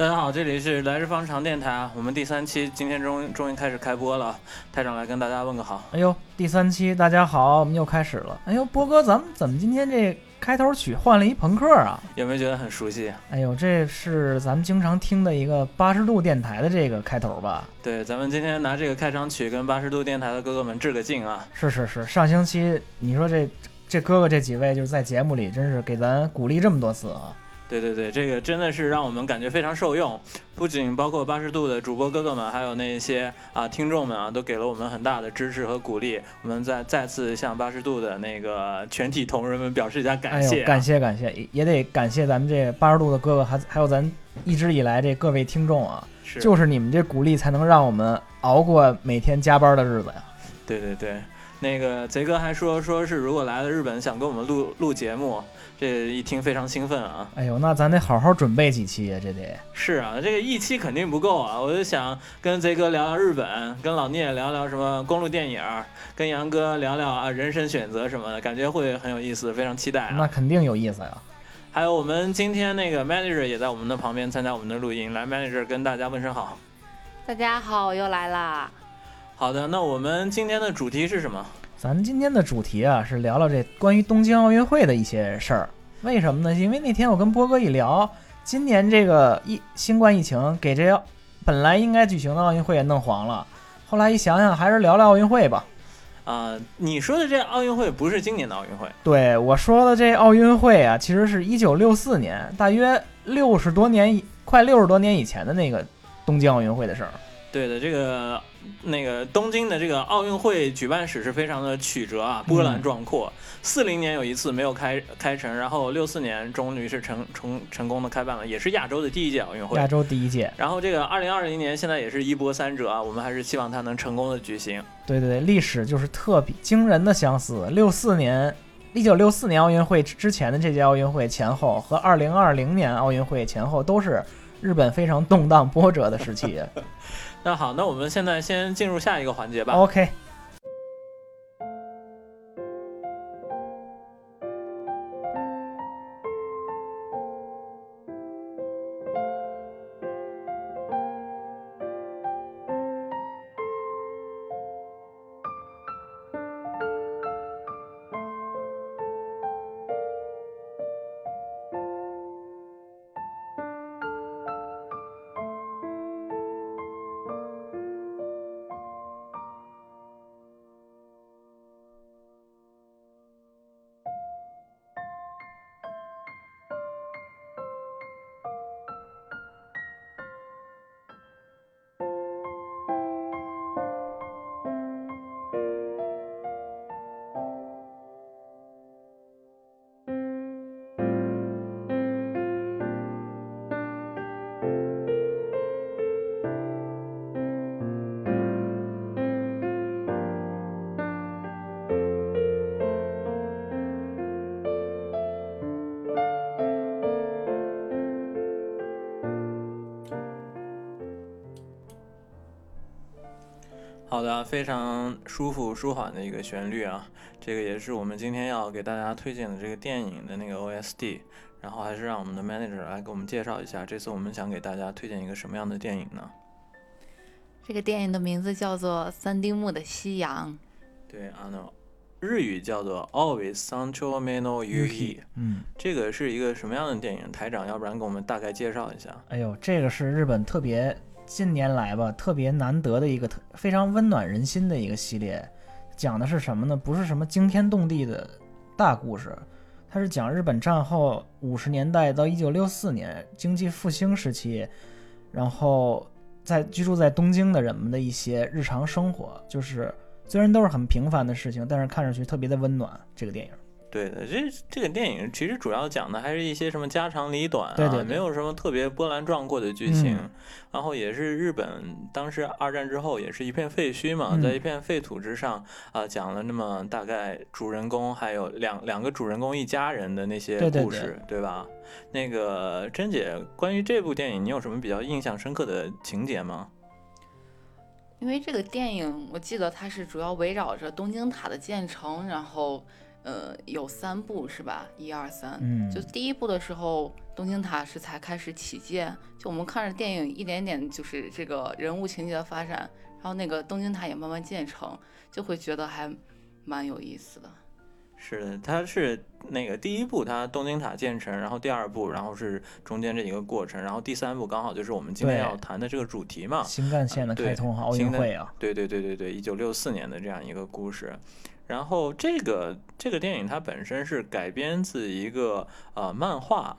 大家好，这里是来日方长电台啊，我们第三期今天终终于开始开播了，台长来跟大家问个好。哎呦，第三期大家好，我们又开始了。哎呦，波哥，咱们怎么今天这开头曲换了一朋克啊？有没有觉得很熟悉？哎呦，这是咱们经常听的一个八十度电台的这个开头吧？对，咱们今天拿这个开场曲跟八十度电台的哥哥们致个敬啊！是是是，上星期你说这这哥哥这几位就是在节目里真是给咱鼓励这么多次啊！对对对，这个真的是让我们感觉非常受用，不仅包括八十度的主播哥哥们，还有那些啊听众们啊，都给了我们很大的支持和鼓励。我们再再次向八十度的那个全体同仁们表示一下感谢，感谢感谢，也得感谢咱们这八十度的哥哥，还还有咱一直以来这各位听众啊，是就是你们这鼓励，才能让我们熬过每天加班的日子呀。对对对，那个贼哥还说说是如果来了日本想跟我们录录节目。这一听非常兴奋啊！哎呦，那咱得好好准备几期呀，这得是啊，这个一期肯定不够啊！我就想跟贼哥聊聊日本，跟老聂聊聊什么公路电影，跟杨哥聊聊啊人生选择什么的，感觉会很有意思，非常期待啊！那肯定有意思呀！还有我们今天那个 manager 也在我们的旁边参加我们的录音，来 manager 跟大家问声好。大家好，我又来啦。好的，那我们今天的主题是什么？咱今天的主题啊，是聊聊这关于东京奥运会的一些事儿。为什么呢？因为那天我跟波哥一聊，今年这个疫新冠疫情给这本来应该举行的奥运会也弄黄了。后来一想想，还是聊聊奥运会吧。啊，你说的这奥运会不是今年的奥运会？对，我说的这奥运会啊，其实是一九六四年，大约六十多年，快六十多年以前的那个东京奥运会的事儿。对的，这个。那个东京的这个奥运会举办史是非常的曲折啊，波澜壮阔。四零年有一次没有开开成，然后六四年终于是成成成功的开办了，也是亚洲的第一届奥运会。亚洲第一届。然后这个二零二零年现在也是一波三折啊，我们还是希望它能成功的举行。对对对，历史就是特别惊人的相似。六四年，一九六四年奥运会之前的这届奥运会前后和二零二零年奥运会前后都是日本非常动荡波折的时期。那好，那我们现在先进入下一个环节吧。OK。非常舒服舒缓的一个旋律啊，这个也是我们今天要给大家推荐的这个电影的那个 OSD。然后还是让我们的 manager 来给我们介绍一下，这次我们想给大家推荐一个什么样的电影呢？这个电影的名字叫做《三丁目的夕阳》。对啊，那日语叫做 Always Sancho Meno Yuki。嗯，这个是一个什么样的电影？台长，要不然给我们大概介绍一下。哎呦，这个是日本特别。近年来吧，特别难得的一个特非常温暖人心的一个系列，讲的是什么呢？不是什么惊天动地的大故事，它是讲日本战后五十年代到一九六四年经济复兴时期，然后在居住在东京的人们的一些日常生活，就是虽然都是很平凡的事情，但是看上去特别的温暖。这个电影。对的，这这个电影其实主要讲的还是一些什么家长里短啊，没有什么特别波澜壮阔的剧情。然后也是日本当时二战之后也是一片废墟嘛，在一片废土之上啊，讲了那么大概主人公还有两两个主人公一家人的那些故事，对吧？那个珍姐，关于这部电影，你有什么比较印象深刻的情节吗？因为这个电影，我记得它是主要围绕着东京塔的建成，然后。呃，有三部是吧？一二三，嗯就第一部的时候，东京塔是才开始起建，就我们看着电影一点点就是这个人物情节的发展，然后那个东京塔也慢慢建成，就会觉得还蛮有意思的。是的，它是那个第一部，它东京塔建成，然后第二部，然后是中间这一个过程，然后第三部刚好就是我们今天要谈的这个主题嘛。新干线的开通和奥运会啊，对对对对对，一九六四年的这样一个故事。然后这个这个电影它本身是改编自一个呃漫画，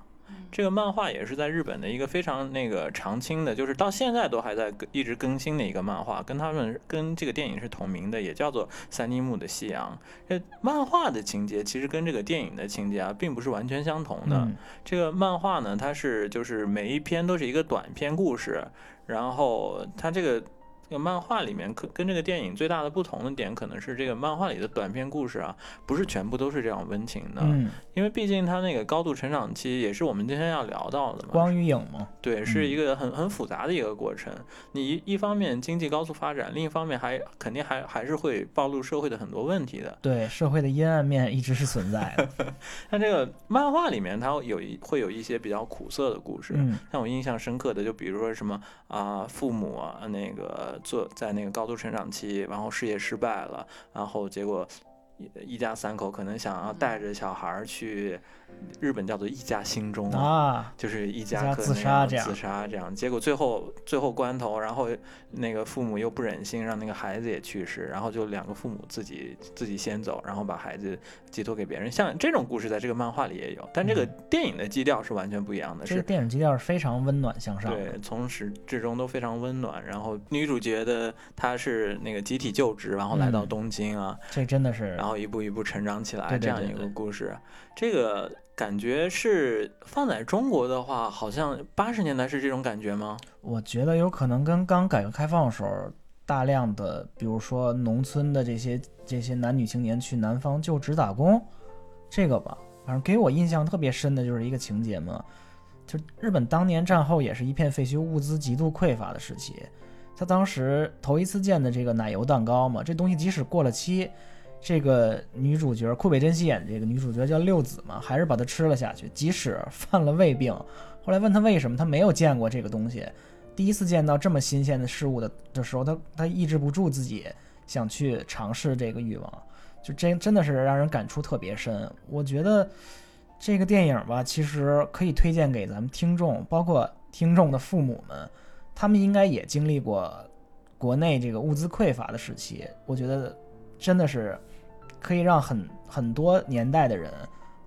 这个漫画也是在日本的一个非常那个常青的，就是到现在都还在更一直更新的一个漫画，跟他们跟这个电影是同名的，也叫做三丁目的夕阳。这漫画的情节其实跟这个电影的情节啊，并不是完全相同的。嗯这个漫画呢，它是就是每一篇都是一个短篇故事，然后它这个这个漫画里面可跟这个电影最大的不同的点，可能是这个漫画里的短篇故事啊，不是全部都是这样温情的，嗯，因为毕竟它那个高度成长期也是我们今天要聊到的嘛，光与影嘛，对，是嗯一个很很复杂的一个过程。你一一方面经济高速发展，另一方面还肯定还还是会暴露社会的很多问题的。对社会的阴暗面一直是存在的。但这个漫画里面，它有一会有一些比较苦涩的故事。嗯让我印象深刻的，就比如说什么啊、父母啊，那个做在那个高度成长期，然后事业失败了，然后结果一一家三口可能想要带着小孩儿去日本叫做一家心中啊，就是一一家自杀这样自杀这样，结果最后最后关头，然后那个父母又不忍心让那个孩子也去世，然后就两个父母自己自己先走，然后把孩子寄托给别人。像这种故事在这个漫画里也有，但这个嗯电影的基调是完全不一样的，这个是电影基调是非常温暖向上的。对，从始至终都非常温暖。然后女主角的她是那个集体就职，然后来到嗯东京啊，这真的是然后一步一步成长起来这样一个故事。这个感觉是放在中国的话，好像八十年代是这种感觉吗？我觉得有可能跟刚改革开放的时候，大量的比如说农村的这些这些男女青年去南方就职打工，这个吧，反正给我印象特别深的就是一个情节嘛，就日本当年战后也是一片废墟，物资极度匮乏的时期。他当时头一次见的这个奶油蛋糕嘛，这东西即使过了期，这个女主角库北真希演的这个女主角叫六子嘛，还是把它吃了下去，即使犯了胃病。后来问他为什么，他没有见过这个东西，第一次见到这么新鲜的事物的的时候，他他抑制不住自己想去尝试这个欲望，就真真的是让人感触特别深。我觉得这个电影吧，其实可以推荐给咱们听众，包括听众的父母们，他们应该也经历过国内这个物资匮乏的时期。我觉得真的是可以让很很多年代的人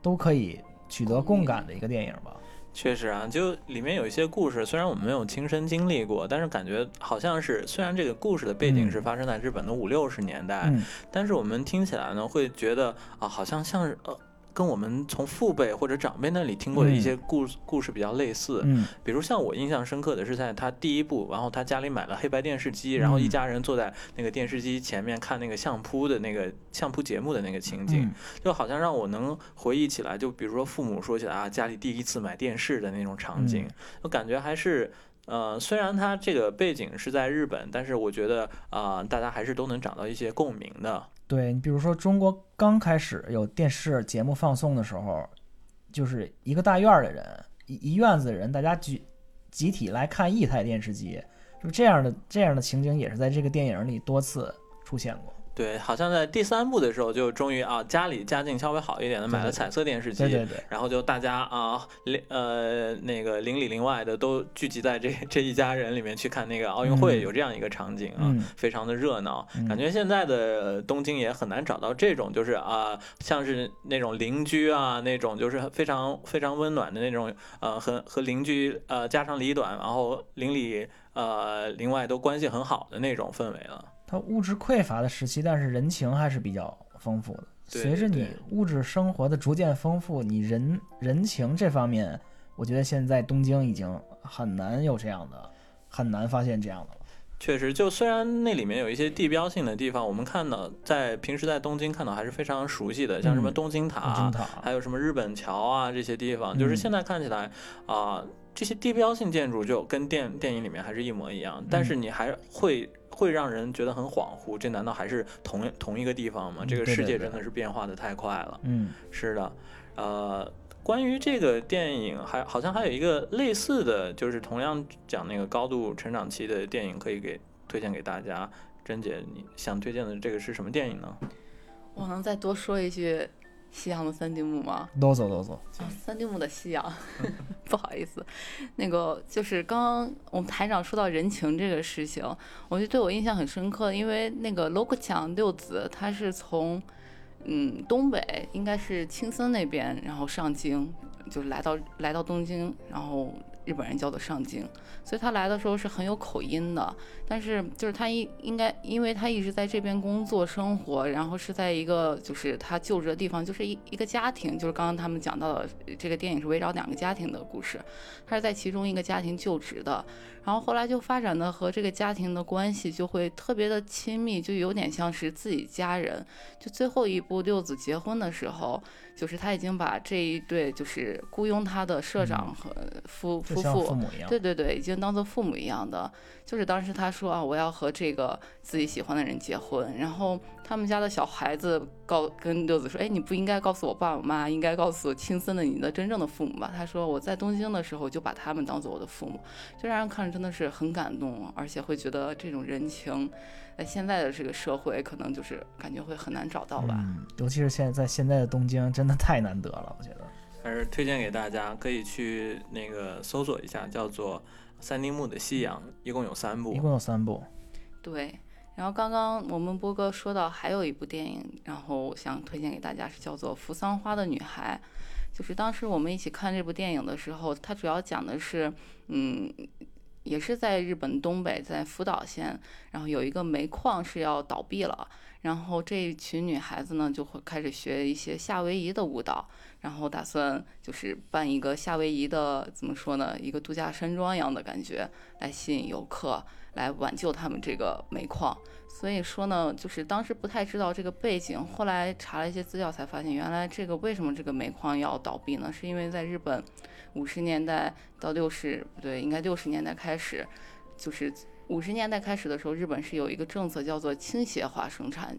都可以取得共感的一个电影吧。确实啊，就里面有一些故事，虽然我们没有亲身经历过，但是感觉好像是，虽然这个故事的背景嗯是发生在日本的五六十年代，嗯，但是我们听起来呢，会觉得啊，好像像是呃，跟我们从父辈或者长辈那里听过的一些故事、故事比较类似。嗯比如像我印象深刻的是，在他第一部，然后他家里买了黑白电视机，然后一嗯家人坐在那个电视机前面看那个相扑的那个相扑节目的那个情景，嗯就好像让我能回忆起来，就比如说父母说起来啊，家里第一次买电视的那种场景，嗯我感觉还是。呃，虽然它这个背景是在日本，但是我觉得啊、大家还是都能找到一些共鸣的。对你比如说中国刚开始有电视节目放送的时候，就是一个大院儿的人，一一院子的人，大家集集体来看一台电视机，就这样的这样的情景也是在这个电影里多次出现过。对，好像在第三部的时候，就终于啊，家里家境稍微好一点的买了彩色电视机，对对对，然后就大家啊，邻呃那个邻里邻外的都聚集在这 这一家人里面去看那个奥运会，嗯有这样一个场景啊，嗯非常的热闹。嗯感觉现在的呃东京也很难找到这种，就是啊，像是那种邻居啊，那种就是非常非常温暖的那种，呃，和和邻居呃家长里短，然后邻里呃邻外都关系很好的那种氛围了。它物质匮乏的时期，但是人情还是比较丰富的。随着你物质生活的逐渐丰富，你人人情这方面，我觉得现在东京已经很难有这样的，很难发现这样的了。确实，就虽然那里面有一些地标性的地方，我们看到在平时在东京看到还是非常熟悉的，像什么嗯东京塔，还有什么日本桥啊这些地方，就是嗯。现在看起来啊、这些地标性建筑就跟电电影里面还是一模一样，但是你还会会让人觉得很恍惚，这难道还是同同一个地方吗？这个世界真的是变化的太快了。嗯，是的，呃，关于这个电影还好像还有一个类似的，就是同样讲那个高度成长期的电影，可以给推荐给大家。甄姐，你想推荐的这个是什么电影呢？我能再多说一句西洋的三丁目吗？都走都走，啊，三丁目的夕阳，不好意思，那个就是刚刚我们台长说到人情这个事情，我就对我印象很深刻，因为那个罗克强六子他是从嗯东北，应该是青森那边，然后上京，就来到来到东京，然后日本人叫做上京，所以他来的时候是很有口音的，但是就是他一应该，因为他一直在这边工作生活，然后是在一个就是他就职的地方，就是一一个家庭，就是刚刚他们讲到的这个电影是围绕两个家庭的故事，他是在其中一个家庭就职的，然后后来就发展的和这个家庭的关系就会特别的亲密，就有点像是自己家人。就最后一部六子结婚的时候，就是他已经把这一对就是雇佣他的社长和夫、夫妇。对对对，已经当做父母一样的。就是当时他说啊，我要和这个自己喜欢的人结婚，然后他们家的小孩子告跟六子说，哎，你不应该告诉我爸我妈，应该告诉青森的你的真正的父母吧。他说我在东京的时候就把他们当做我的父母，就让人看着真的是很感动，而且会觉得这种人情，在现在的这个社会可能就是感觉会很难找到吧。嗯，尤其是现在在现在的东京，真的太难得了，我觉得。还是推荐给大家，可以去那个搜索一下，叫做《三丁目的夕阳》，一共有三部一。共有三部，对，然后刚刚我们波哥说到还有一部电影，然后我想推荐给大家是叫做《扶桑花的女孩》，就是当时我们一起看这部电影的时候，它主要讲的是，嗯，也是在日本东北，在福岛县，然后有一个煤矿是要倒闭了，然后这一群女孩子呢就会开始学一些夏威夷的舞蹈，然后打算就是办一个夏威夷的怎么说呢，一个度假山庄一样的感觉，来吸引游客。来挽救他们这个煤矿。所以说呢，就是当时不太知道这个背景，后来查了一些资料才发现，原来这个为什么这个煤矿要倒闭呢？是因为在日本五十年代到六十不对，应该六十年代开始，就是五十年代开始的时候，日本是有一个政策叫做倾斜化生产，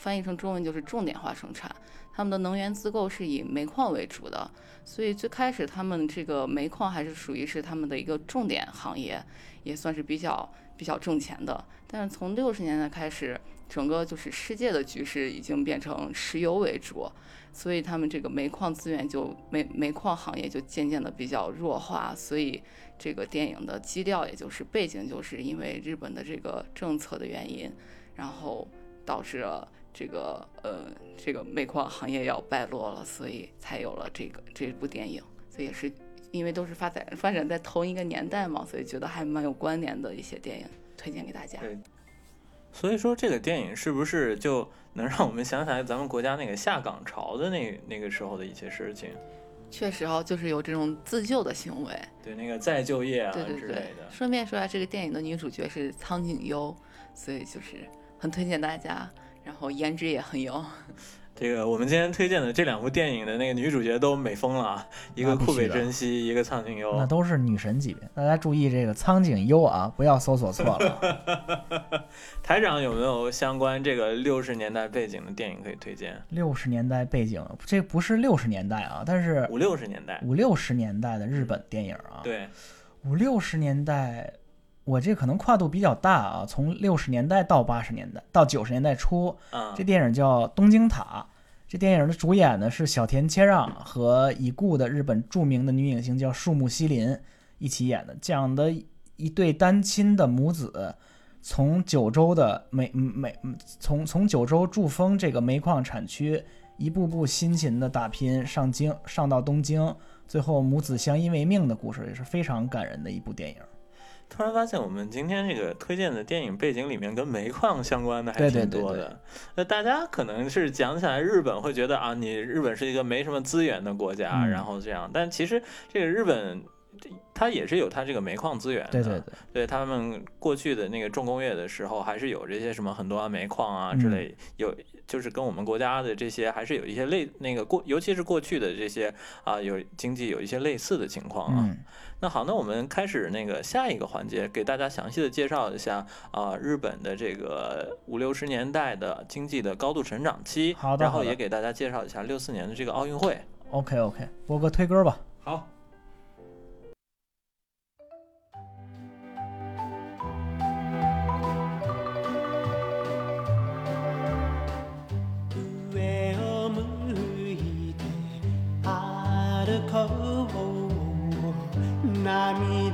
翻译成中文就是重点化生产。他们的能源自购是以煤矿为主的，所以最开始他们这个煤矿还是属于是他们的一个重点行业，也算是比较比较挣钱的。但是从六十年代开始，整个就是世界的局势已经变成石油为主，所以他们这个煤矿资源就煤煤矿行业就渐渐的比较弱化。所以这个电影的基调也就是背景，就是因为日本的这个政策的原因，然后导致了。这个呃，这个煤矿行业要败落了，所以才有了这个这部电影。所以也是因为都是发展发展在同一个年代嘛，所以觉得还蛮有关联的一些电影，推荐给大家。对所以说这个电影是不是就能让我们想起来咱们国家那个下岗潮的那那个时候的一些事情？确实哦，就是有这种自救的行为。对，那个再就业啊对对对之类的。。顺便说一下，这个电影的女主角是苍井优，所以就是很推荐大家。然后颜值也很有，这个我们今天推荐的这两部电影的那个女主角都美疯了啊，一个库北真希，一个苍井优那。都是女神级别。大家注意这个苍井优啊，不要搜索错了。台长有没有相关这个六十年代背景的电影可以推荐？六十年代背景，这不是六十年代啊，但是五六十年代。五六十年代的日本电影啊。，对，五六十年代，我这可能跨度比较大啊，从六十年代到八十年代到九十年代初，嗯这，电影叫《东京塔》。这电影的主演呢是小田切让和已故的日本著名的女影星叫树木希林一起演的，讲的一对单亲的母子从九州的煤煤从从九州筑丰这个煤矿产区一步步辛勤的打拼上京上到东京，最后母子相依为命的故事，也是非常感人的一部电影。突然发现我们今天这个推荐的电影背景里面跟煤矿相关的还挺多的。那大家可能是讲起来日本会觉得啊，你日本是一个没什么资源的国家，嗯。然后这样，但其实这个日本它也是有它这个煤矿资源的，对对对，对他们过去的那个重工业的时候，还是有这些什么很多啊煤矿啊之类，有就是跟我们国家的这些还是有一些类那个过，尤其是过去的这些啊有经济有一些类似的情况啊。嗯，那好，那我们开始那个下一个环节，给大家详细的介绍一下啊日本的这个五六十年代的经济的高度成长期，好的好的然后也给大家介绍一下六四年的这个奥运会。OK OK，播个推歌吧。好。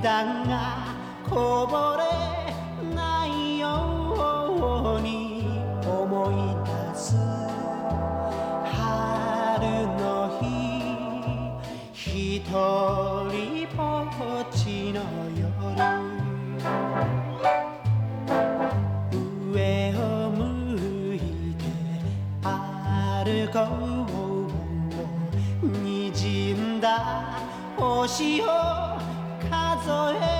涙がこぼれないように。思い出す春の日一人ぼっちの夜上を向いて歩こう滲んだ星を数え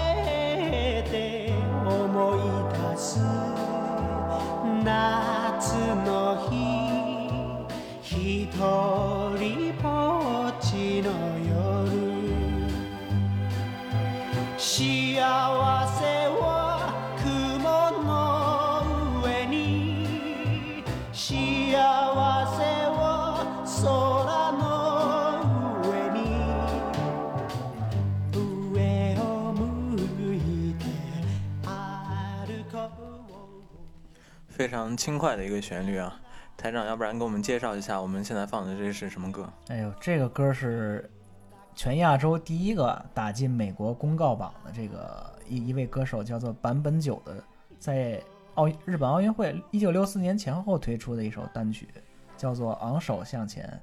非常轻快的一个旋律啊，台长，要不然给我们介绍一下我们现在放的这是什么歌？哎呦，这个歌是全亚洲第一个打进美国公告榜的这个一一位歌手，叫做坂本九的，在奥日本奥运会一九六四年前后推出的一首单曲，叫做《昂首向前》。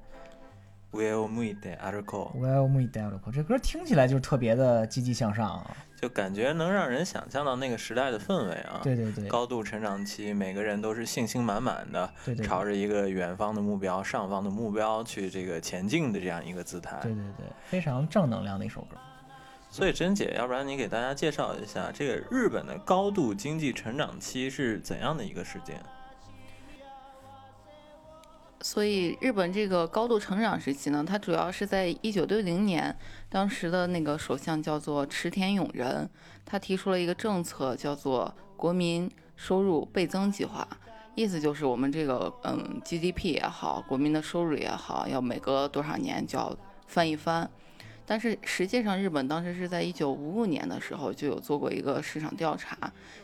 Will meet the article，Well, me d e l 这歌听起来就是特别的积极向上啊！就感觉能让人想象到那个时代的氛围啊。对对对，高度成长期，每个人都是信心满满的，对对朝着一个远方的目标、上方的目标去这个前进的这样一个姿态。对对对，非常正能量的一首歌。所以珍姐，要不然你给大家介绍一下这个日本的高度经济成长期是怎样的一个时间？所以日本这个高度成长时期呢，它主要是在一九六零年，当时的那个首相叫做池田勇人，他提出了一个政策，叫做国民收入倍增计划，意思就是我们这个嗯 GDP 也好，国民的收入也好，要每隔多少年就要翻一番。但是实际上，日本当时是在一九五五年的时候就有做过一个市场调查，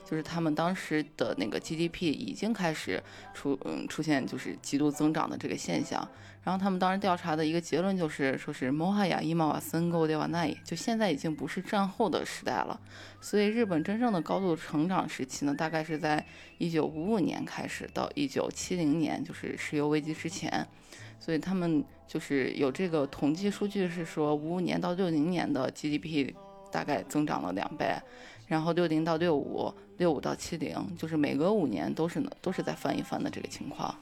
就是他们当时的那个 GDP 已经开始出嗯出现就是极度增长的这个现象。然后他们当时调查的一个结论就是说是摩哈亚伊玛瓦森够德瓦奈就现在已经不是战后的时代了。所以日本真正的高度成长时期呢，大概是在一九五五年开始到一九七零年，就是石油危机之前。所以他们就是有这个统计数据，是说五五年到六零年的 GDP 大概增长了两倍，然后六零到六五、六五到七零，就是每隔五年都是呢都是在翻一番的这个情况。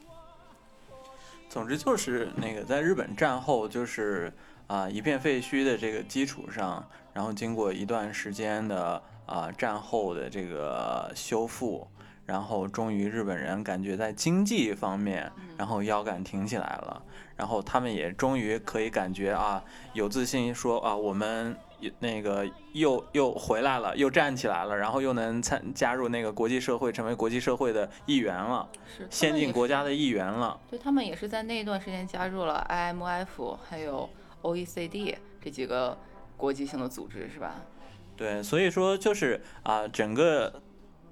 总之就是那个在日本战后就是啊、一片废墟的这个基础上，然后经过一段时间的啊、战后的这个修复，然后终于日本人感觉在经济方面，然后腰杆挺起来了，然后他们也终于可以感觉啊有自信说啊我们那个又又回来了，又站起来了，然后又能参加入那个国际社会，成为国际社会的一员了，是先进国家的一员了。对他们也是在那一段时间加入了 IMF 还有 OECD 这几个国际性的组织，是吧？对，所以说就是啊、整个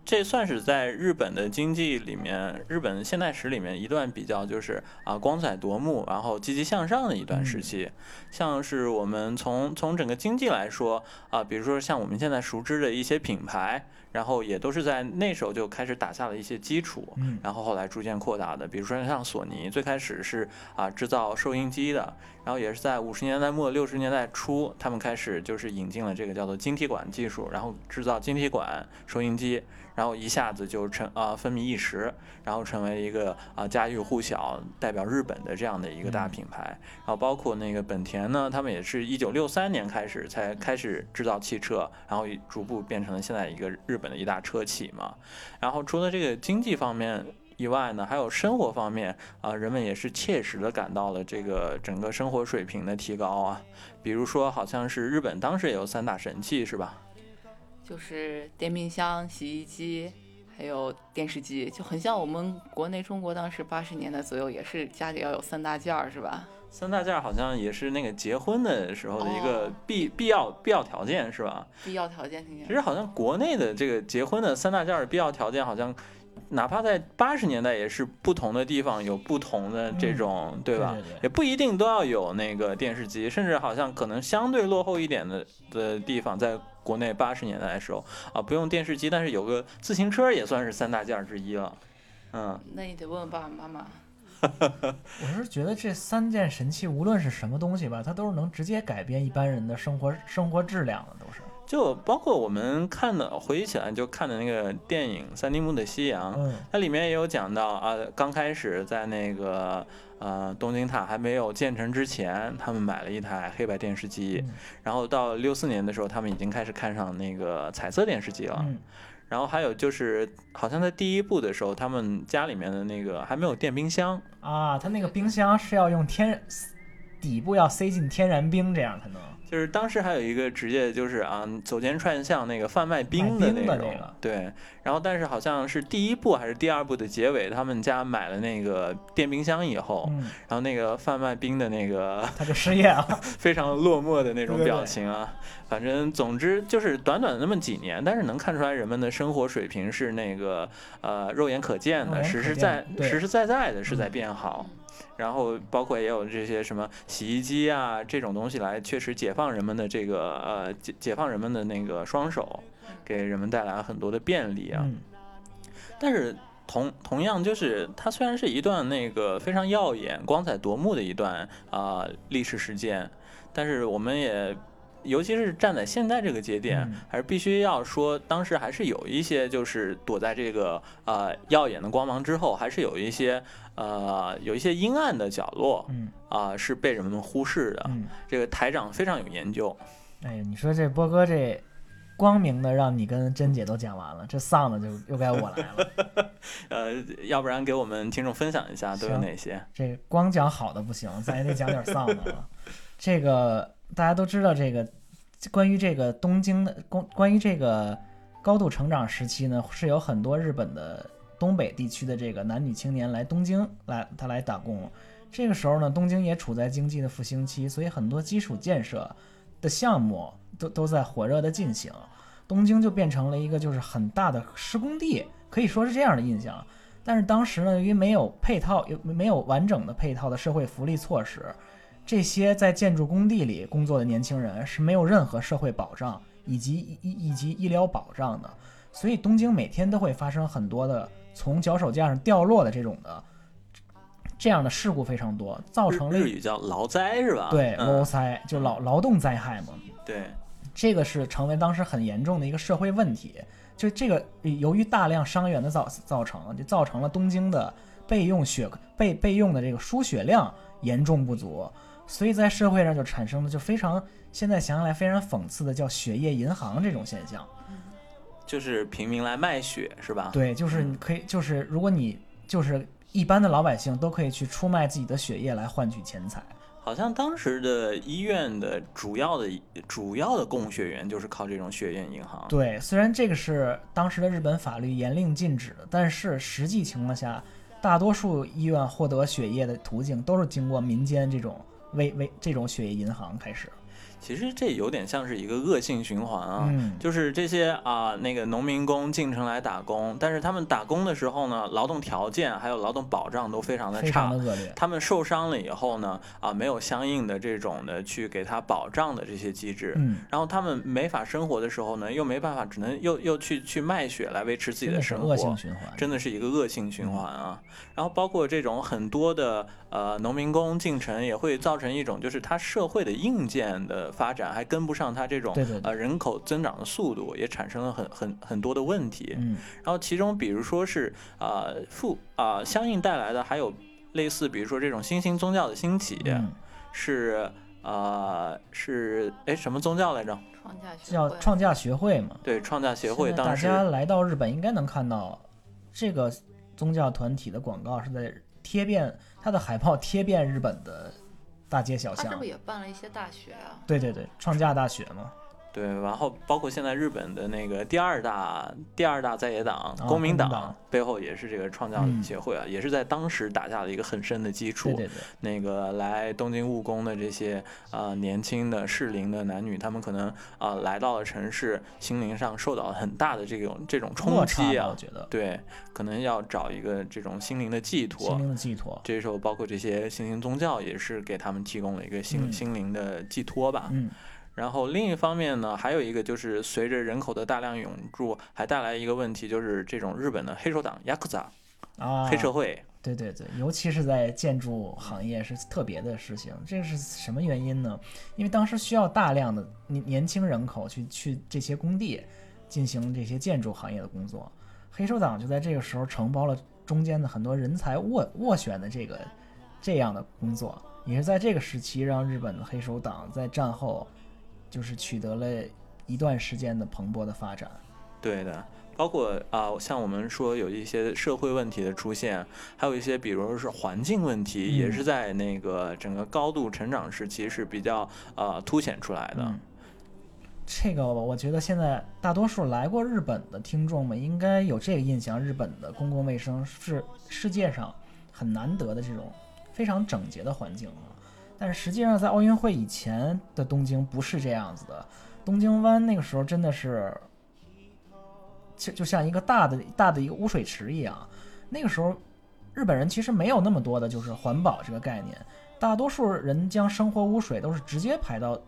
这算是在日本的经济里面，日本现代史里面一段比较就是啊、光彩夺目，然后积极向上的一段时期。像是我们从从整个经济来说啊、比如说像我们现在熟知的一些品牌，然后也都是在那时候就开始打下了一些基础。嗯然后后来逐渐扩大的，比如说像索尼，最开始是啊制造收音机的，然后也是在五十年代末六十年代初，他们开始就是引进了这个叫做晶体管技术，然后制造晶体管收音机，然后一下子就成啊风靡一时，然后成为一个啊家喻户晓、代表日本的这样的一个大嗯品牌。然后包括那个本田呢，他们也是一九六三年开始才开始制造汽车，然后逐步变成了现在一个日本的一大车企嘛。然后除了这个经济方面以外呢，还有生活方面啊、人们也是切实的感到了这个整个生活水平的提高啊。比如说，好像是日本当时也有三大神器是吧？就是电冰箱、洗衣机，还有电视机，就很像我们国内中国当时八十年代左右也是家里要有三大件儿，是吧？三大件儿好像也是那个结婚的时候的一个哦必必要必要条件是吧？必要条件其实好像国内的这个结婚的三大件儿必要条件，好像哪怕在八十年代也是不同的地方有不同的这种，对吧？对对也不一定都要有那个电视机，甚至好像可能相对落后一点的的地方，在国内八十年代的时候啊，不用电视机，但是有个自行车也算是三大件儿之一了。嗯，那你得问问爸爸妈妈。我是觉得这三件神器无论是什么东西吧，它都是能直接改变一般人的生活生活质量的，都是。就包括我们看的，回忆起来就看的那个电影《三丁目的夕阳》，嗯它里面也有讲到啊，刚开始在那个呃东京塔还没有建成之前，他们买了一台黑白电视机，嗯然后到六四年的时候，他们已经开始看上那个彩色电视机了。嗯然后还有就是，好像在第一部的时候，他们家里面的那个还没有电冰箱，啊，他那个冰箱是要用天底部要塞进天然冰，这样才能。就是当时还有一个职业，就是啊，走街串巷那个贩卖冰的那种，那个对。然后，但是好像是第一部还是第二部的结尾，他们家买了那个电冰箱以后，嗯，然后那个贩卖冰的那个他就失业了。非常落寞的那种对对对表情啊。反正总之就是短短的那么几年，但是能看出来人们的生活水平是那个呃肉眼可见的，实实见在实实在在的是在嗯变好。然后包括也有这些什么洗衣机啊这种东西来确实解放人们的这个呃解解放人们的那个双手，给人们带来很多的便利啊。嗯但是同同样就是它虽然是一段那个非常耀眼、光彩夺目的一段啊、历史事件，但是我们也。尤其是站在现在这个节点，嗯还是必须要说，当时还是有一些就是躲在这个呃耀眼的光芒之后，还是有一些呃有一些阴暗的角落嗯啊、是被人们忽视的。嗯，这个台长非常有研究，哎呀，你说这波哥这光明的让你跟珍姐都讲完了，这丧的就又该我来了。呃，要不然给我们听众分享一下都有哪些？这光讲好的不行，咱也得讲点丧的了。这个大家都知道，这个关于这个东京的关关于这个高度成长时期呢，是有很多日本的东北地区的这个男女青年来东京来他来打工。这个时候呢，东京也处在经济的复兴期，所以很多基础建设的项目都都在火热的进行。东京就变成了一个就是很大的施工地，可以说是这样的印象。但是当时呢，由于没有配套，有没有完整的配套的社会福利措施，这些在建筑工地里工作的年轻人是没有任何社会保障以及以以以及医疗保障的，所以东京每天都会发生很多的从脚手架上掉落的这种的这样的事故非常多，造成了日语叫劳灾是吧？对嗯劳灾就劳劳动灾害嘛，对，这个是成为当时很严重的一个社会问题。就这个由于大量伤员的造造成，就造成了东京的备用血备备用的这个输血量严重不足，所以在社会上就产生了就非常现在想起来非常讽刺的叫血液银行这种现象。就是平民来卖血是吧？对，就是你可以就是如果你就是一般的老百姓都可以去出卖自己的血液来换取钱财。好像当时的医院的主要的主要的供血源就是靠这种血液银行。对，虽然这个是当时的日本法律严令禁止的，但是实际情况下，大多数医院获得血液的途径都是经过民间这种为为这种血液银行开始。其实这有点像是一个恶性循环啊。嗯，就是这些啊、那个农民工进城来打工，但是他们打工的时候呢，劳动条件还有劳动保障都非常的差。他们受伤了以后呢，啊，没有相应的这种的去给他保障的这些机制，嗯，然后他们没法生活的时候呢，又没办法，只能又又去去卖血来维持自己的生活，恶性循环。真的是一个恶性循环啊。然后包括这种很多的呃农民工进城，也会造成一种就是他社会的硬件的发展还跟不上它这种对对对呃人口增长的速度，也产生了很很很多的问题。嗯，然后其中比如说是呃负啊、相应带来的还有类似比如说这种新兴宗教的兴起，嗯是呃是哎什么宗教来着？创价学会叫创价学会嘛。对，创价协会当时大家来到日本应该能看到这个宗教团体的广告是在贴遍它的海报贴遍日本的大街小巷他是不。是也办了一些大学啊？对对对，创价大学嘛。对，然后包括现在日本的那个第二大第二大在野党啊公民党背后也是这个创教嗯协会啊，也是在当时打下了一个很深的基础。对对对，那个来东京务工的这些呃年轻的适龄的男女，他们可能啊、呃来到了城市，心灵上受到了很大的这种这种冲击啊我，觉得对，可能要找一个这种心灵的寄托心。灵的寄托。这时候，包括这些新兴宗教也是给他们提供了一个心、嗯心灵的寄托吧。嗯，然后另一方面呢，还有一个就是随着人口的大量涌入，还带来一个问题，就是这种日本的黑手党 Yakuza 啊，黑社会。对对对，尤其是在建筑行业是特别的事情。这是什么原因呢？因为当时需要大量的年年轻人口去去这些工地进行这些建筑行业的工作，黑手党就在这个时候承包了中间的很多人才斡斡旋的这个这样的工作，也是在这个时期让日本的黑手党在战后就是取得了一段时间的蓬勃的发展。对的，包括啊、像我们说有一些社会问题的出现，还有一些比如说是环境问题，也嗯是在那个整个高度成长时期是比较呃凸显出来的。嗯，这个我觉得现在大多数来过日本的听众们应该有这个印象，日本的公共卫生是世界上很难得的这种非常整洁的环境啊。但是实际上，在奥运会以前的东京不是这样子的，东京湾那个时候真的是，就就像一个大的大的一个污水池一样。那个时候，日本人其实没有那么多的就是环保这个概念，大多数人将生活污水都是直接排到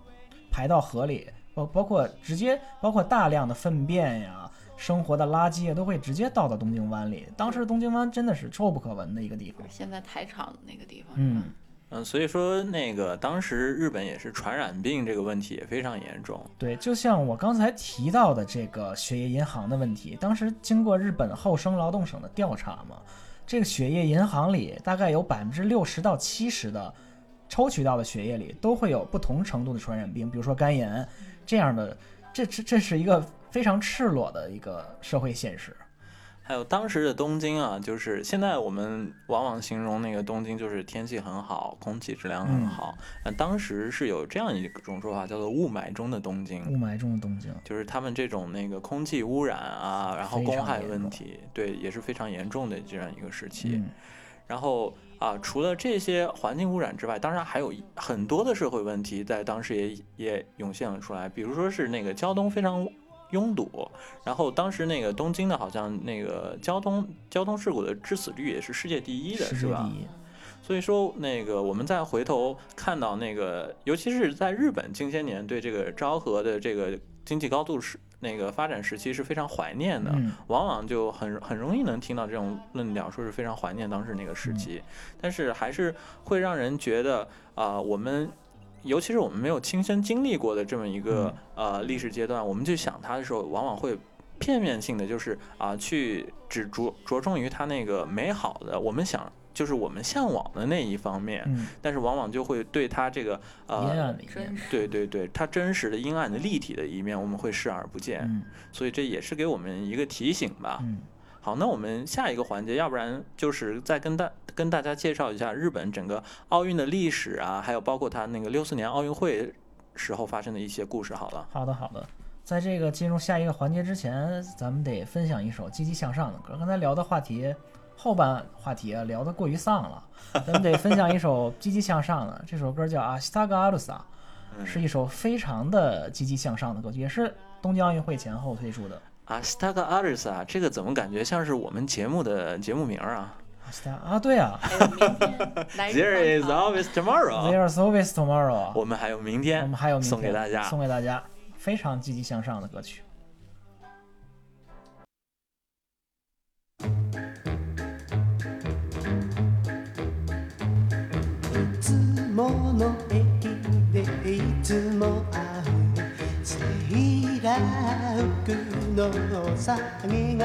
排到河里，包包括直接包括大量的粪便呀、生活的垃圾啊，都会直接倒到东京湾里。当时东京湾真的是臭不可闻的一个地方。现在台场的那个地方，嗯，嗯，所以说那个当时日本也是传染病这个问题也非常严重。对，就像我刚才提到的这个血液银行的问题，当时经过日本厚生劳动省的调查嘛，这个血液银行里大概有百分之六十到七十的抽取到的血液里都会有不同程度的传染病，比如说肝炎这样的，这这这是一个非常赤裸的一个社会现实。还有当时的东京啊，就是现在我们往往形容那个东京就是天气很好，空气质量很嗯好。那、当时是有这样一种说法，叫做雾霾中的东京。雾霾中的东京，就是他们这种那个空气污染啊，然后公害问题，对，也是非常严重的这样一个时期。嗯，然后啊，除了这些环境污染之外，当然还有很多的社会问题在当时也也涌现了出来，比如说是那个交通非常拥堵，然后当时那个东京的好像那个交通交通事故的致死率也是世界第一的，是吧？所以说，那个我们再回头看到那个，尤其是在日本近些年对这个昭和的这个经济高度时那个发展时期是非常怀念的，嗯，往往就很很容易能听到这种论调，说是非常怀念当时那个时期，但是还是会让人觉得啊、我们。尤其是我们没有亲身经历过的这么一个、呃历史阶段，我们去想它的时候，往往会片面性的，就是啊、去只着着重于它那个美好的，我们想就是我们向往的那一方面，嗯，但是往往就会对它这个阴呃，暗的一面。对对对，它真实的阴暗的立体的一面，我们会视而不见，嗯。所以这也是给我们一个提醒吧。嗯，好，那我们下一个环节，要不然就是再跟大跟大家介绍一下日本整个奥运的历史啊，还有包括它那个六四年奥运会时候发生的一些故事。好了，好的好的。在这个进入下一个环节之前，咱们得分享一首积极向上的歌。刚才聊的话题，后半话题啊聊得过于丧了，咱们得分享一首积极向上的。这首歌叫《阿西塔嘎阿鲁萨》，嗯是一首非常的积极向上的歌曲，也是东京奥运会前后推出的。啊 s t a g a Aris 啊，这个怎么感觉像是我们节目的节目名儿啊啊，对啊还有明天来日？There is 方长 always tomorrow。 ，There's always tomorrow。我们还有明我天们还有明天送给大家。送给大家非常积极向上的歌曲。いつもの駅でいつも会うセ ーラー服の下げ髪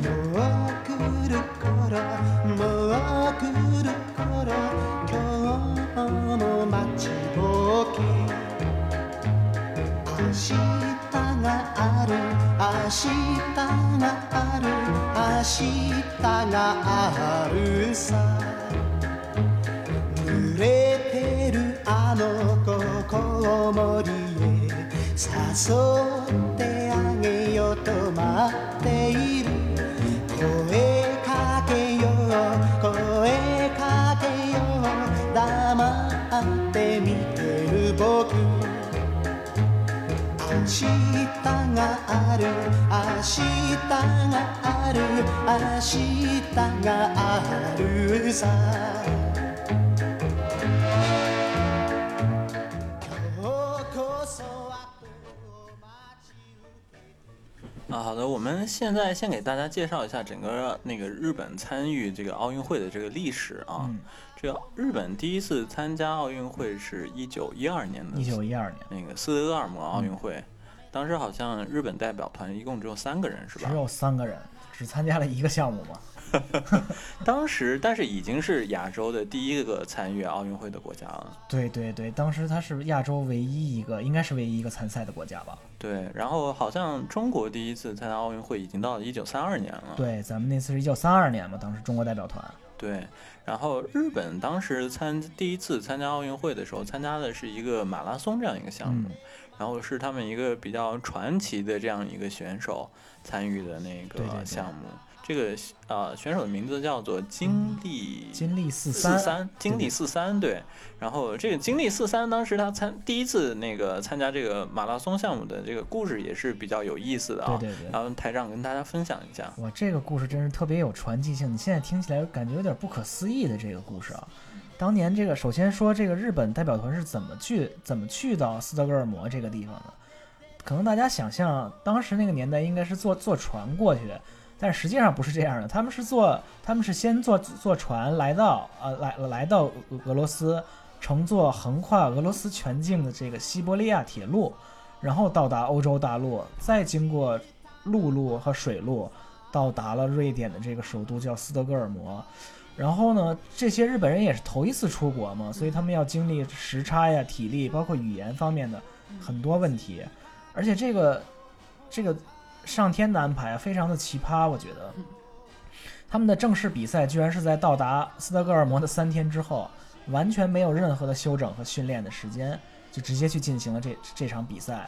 もう来る頃もう来る頃今日も待ちぼうけ。明日がある明日がある明日があるさ。濡れてるあの子コウモリへ誘ってあげようと待っている。声かけよう声かけよう黙って見てる僕。明日がある明日がある明日があるさ。我们现在先给大家介绍一下整个那个日本参与这个奥运会的这个历史啊。嗯，这个日本第一次参加奥运会是一九一二年的一九一二年，那个斯德哥尔摩奥运会，当时好像日本代表团一共只有三个人是吧只？有三个人，只参加了一个项目嘛。当时但是已经是亚洲的第一个参与奥运会的国家了。对对对，当时他是亚洲唯一一个，应该是唯一一个参赛的国家吧？对，然后好像中国第一次参加奥运会已经到了一九三二年了。对，咱们那次是一九三二年嘛，当时中国代表团。对，然后日本当时参第一次参加奥运会的时候，参加的是一个马拉松这样一个项目，嗯然后是他们一个比较传奇的这样一个选手参与的那个项目。这个呃选手的名字叫做金立金立四四三，金立四三对。然后这个金立四三当时他参第一次那个参加这个马拉松项目的这个故事也是比较有意思的啊。对对对然后台长跟大家分享一下。哇，这个故事真是特别有传奇性，你现在听起来感觉有点不可思议的这个故事啊。当年这个，首先说这个日本代表团是怎么去怎么去到斯德哥尔摩这个地方的？可能大家想象，当时那个年代应该是坐坐船过去，但实际上不是这样的。他们是坐，他们是先坐坐船来到呃来来到俄俄罗斯，乘坐横跨俄罗斯全境的这个西伯利亚铁路，然后到达欧洲大陆，再经过陆路和水路，到达了瑞典的这个首都叫斯德哥尔摩。然后呢，这些日本人也是头一次出国嘛，所以他们要经历时差呀、体力，包括语言方面的很多问题。而且这个这个上天的安排啊，非常的奇葩，我觉得。他们的正式比赛居然是在到达斯德哥尔摩的三天之后，完全没有任何的休整和训练的时间，就直接去进行了这这场比赛。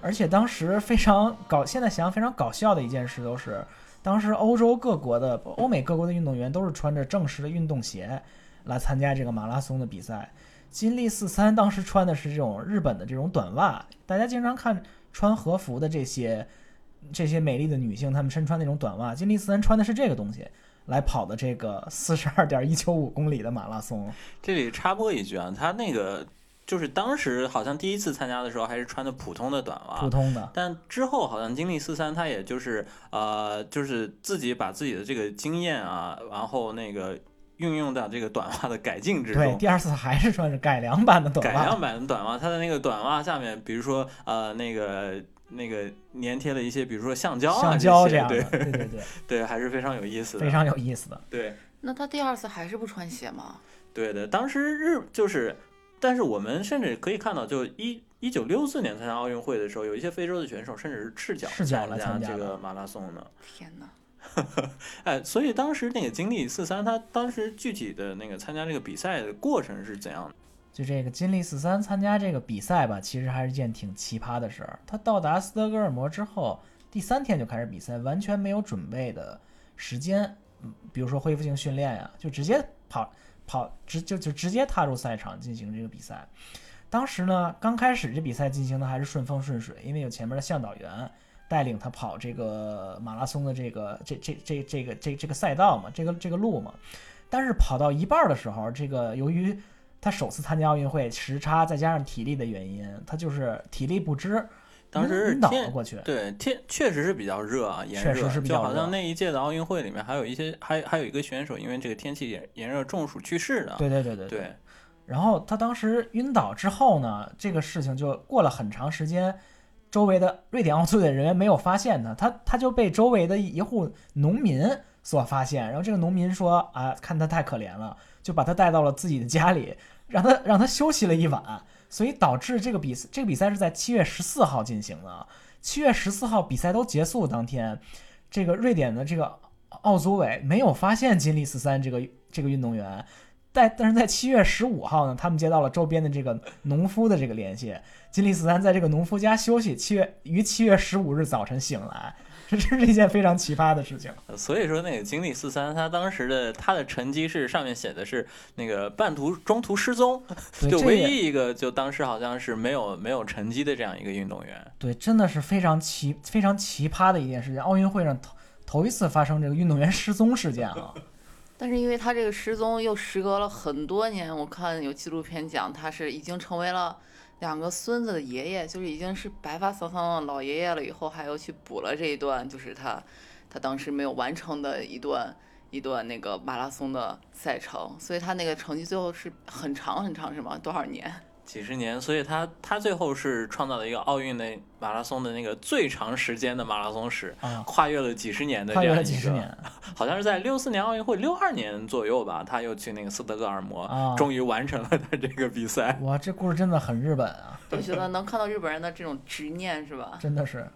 而且当时非常搞，现在想想非常搞笑的一件事都是，当时欧洲各国的、欧美各国的运动员都是穿着正式的运动鞋来参加这个马拉松的比赛。金立四三当时穿的是这种日本的这种短袜，大家经常看穿和服的这些这些美丽的女性，她们身穿那种短袜，金立四三穿的是这个东西来跑的这个四十二点一九五公里的马拉松。这里插播一句啊，他那个就是当时好像第一次参加的时候还是穿的普通的短袜，普通的，但之后好像经历四三，他也就是呃，就是自己把自己的这个经验啊，然后那个运用到这个短袜的改进之中对，中。第二次还是穿着改良版的短袜，改良版的短袜，它的那个短袜下面，比如说呃那个那个粘贴了一些，比如说橡胶啊橡胶这些对样的，对对对，对，还是非常有意思的。非常有意思的。对那他第二次还是不穿鞋吗？对的，当时日就是，但是我们甚至可以看到，就一一九六四年参加奥运会的时候，有一些非洲的选手甚至是赤脚赤脚参加来参加这个马拉松呢。天哪！哎，所以当时那个经历四三，他当时具体的那个参加这个比赛的过程是怎样的？就这个金立四三参加这个比赛吧，其实还是一件挺奇葩的事儿。他到达斯德哥尔摩之后，第三天就开始比赛，完全没有准备的时间，嗯，比如说恢复性训练呀，就直接跑跑直就就直接踏入赛场进行这个比赛。当时呢，刚开始这比赛进行的还是顺风顺水，因为有前面的向导员带领他跑这个马拉松的这个这这这这个这这个赛道嘛，这个这个路嘛。但是跑到一半的时候，这个由于他首次参加奥运会，时差再加上体力的原因，他就是体力不支，当时晕倒了天过去。对天确实是比较热啊，炎确热，实是比较热就好像那一届的奥运会里面还有一些还还有一个选手因为这个天气炎炎热中暑去世的。对对对对对然后他当时晕倒之后呢，这个事情就过了很长时间，周围的瑞典奥组委人员没有发现他，他他就被周围的一户农民所发现。然后这个农民说啊，看他太可怜了，就把他带到了自己的家里，让他让他休息了一晚。所以导致这个比赛，这个比赛是在七月十四号进行的。七月十四号比赛都结束当天，这个瑞典的这个奥组委没有发现金利斯三这个这个运动员。但但是在七月十五号呢，他们接到了周边的这个农夫的这个联系，金利斯三在这个农夫家休息，七月于七月十五日早晨醒来，这这是一件非常奇葩的事情。呃所以说那个经历四三，他当时的他的成绩是上面写的是那个半途中途失踪，就唯一一个就当时好像是没有没有成绩的这样一个运动员。对，真的是非常奇非常奇葩的一件事情。奥运会上头头一次发生这个运动员失踪事件啊！但是因为他这个失踪又时隔了很多年，我看有纪录片讲他是已经成为了两个孙子的爷爷，就是已经是白发苍苍的老爷爷了，以后还要去补了这一段，就是他他当时没有完成的一段一段那个马拉松的赛程，所以他那个成绩最后是很长很长，是吗？多少年？几十年，所以他他最后是创造了一个奥运的马拉松的那个最长时间的马拉松史，啊，跨越了几十年的跨越了这样一个，几十年好像是在六四年奥运会六二年左右吧，他又去那个斯德哥尔摩，啊！终于完成了他这个比赛。哇，这故事真的很日本啊，我觉得能看到日本人的这种执念，是吧？真的是。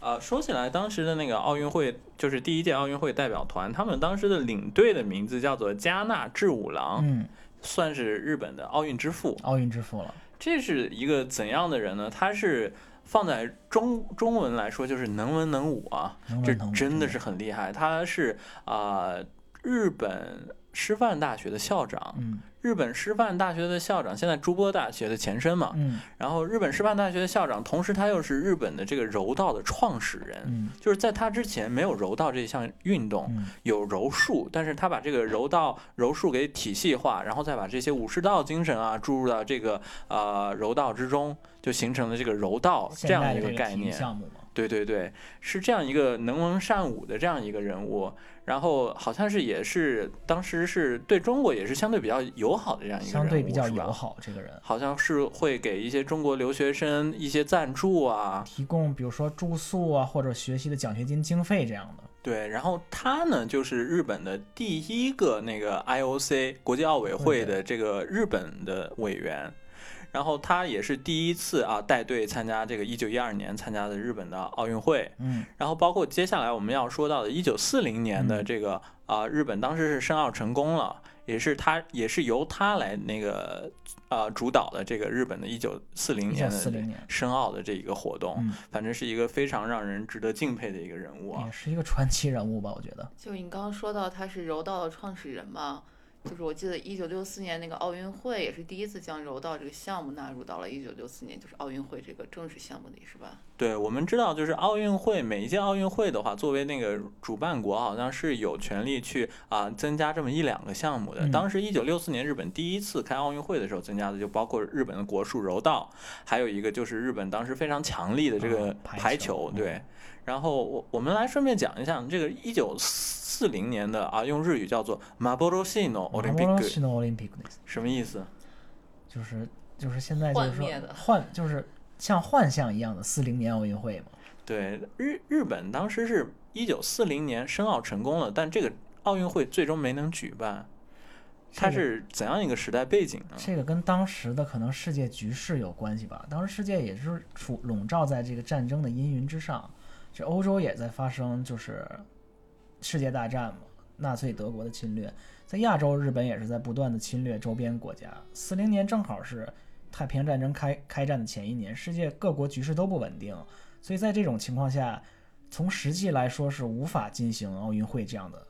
呃，说起来，当时的那个奥运会，就是第一届奥运会代表团，他们当时的领队的名字叫做加纳志五郎，嗯，算是日本的奥运之父。奥运之父了。这是一个怎样的人呢？他是放在中中文来说，就是能文能武啊，这能能武真的是很厉害。他是啊、日本师范大学的校长，嗯日本师范大学的校长，现在筑波大学的前身嘛。嗯然后日本师范大学的校长，同时他又是日本的这个柔道的创始人。嗯就是在他之前没有柔道这项运动，嗯有柔术，但是他把这个柔道柔术给体系化，然后再把这些武士道精神啊注入到这个呃柔道之中，就形成了这个柔道这样一个概念。项目嘛。对对对，是这样一个能文善武的这样一个人物，然后好像是也是当时是对中国也是相对比较友好的这样一个人物，相对比较友。好，这个人好像是会给一些中国留学生一些赞助啊，提供比如说住宿啊或者学习的奖学金经费这样的。对，然后他呢，就是日本的第一个那个 IOC 国际奥委会的这个日本的委员，然后他也是第一次啊带队参加这个一九一二年参加的日本的奥运会，嗯。然后包括接下来我们要说到的一九四零年的嗯。这个啊、日本当时是申奥成功了，也是他也是由他来那个啊主导的这个日本的一九四零年的1940年。申奥的这一个活动，嗯，反正是一个非常让人值得敬佩的一个人物啊。也。是一个传奇人物吧，我觉得。就你刚刚说到他是柔道的创始人嘛，就是我记得一九六四年那个奥运会也是第一次将柔道这个项目纳入到了一九六四年就是奥运会这个正式项目里，是吧？对，我们知道，就是奥运会每一届奥运会的话，作为那个主办国，好像是有权利去啊、增加这么一两个项目的。嗯当时一九六四年日本第一次开奥运会的时候，增加的就包括日本的国术柔道，还有一个就是日本当时非常强力的这个啊排排球嗯对，然后我我们来顺便讲一下这个一九四零年的啊，用日语叫做 “maboroshi no 幻 Olympic”，のオリンピックです什么意思？就是就是现在就是说幻灭的幻就是 像幻象一样的四零年奥运会嘛。对，日日本当时是一九四零年申奥成功了，但这个奥运会最终没能举办。它是怎样一个时代背景呢？这个跟当时的可能世界局势有关系吧。当时世界也是处笼罩在这个战争的阴云之上，这欧洲也在发生就是世界大战嘛，纳粹德国的侵略，在亚洲日本也是在不断的侵略周边国家。四零年正好是太平洋战争开开战的前一年，世界各国局势都不稳定，所以在这种情况下，从实际来说是无法进行奥运会这样的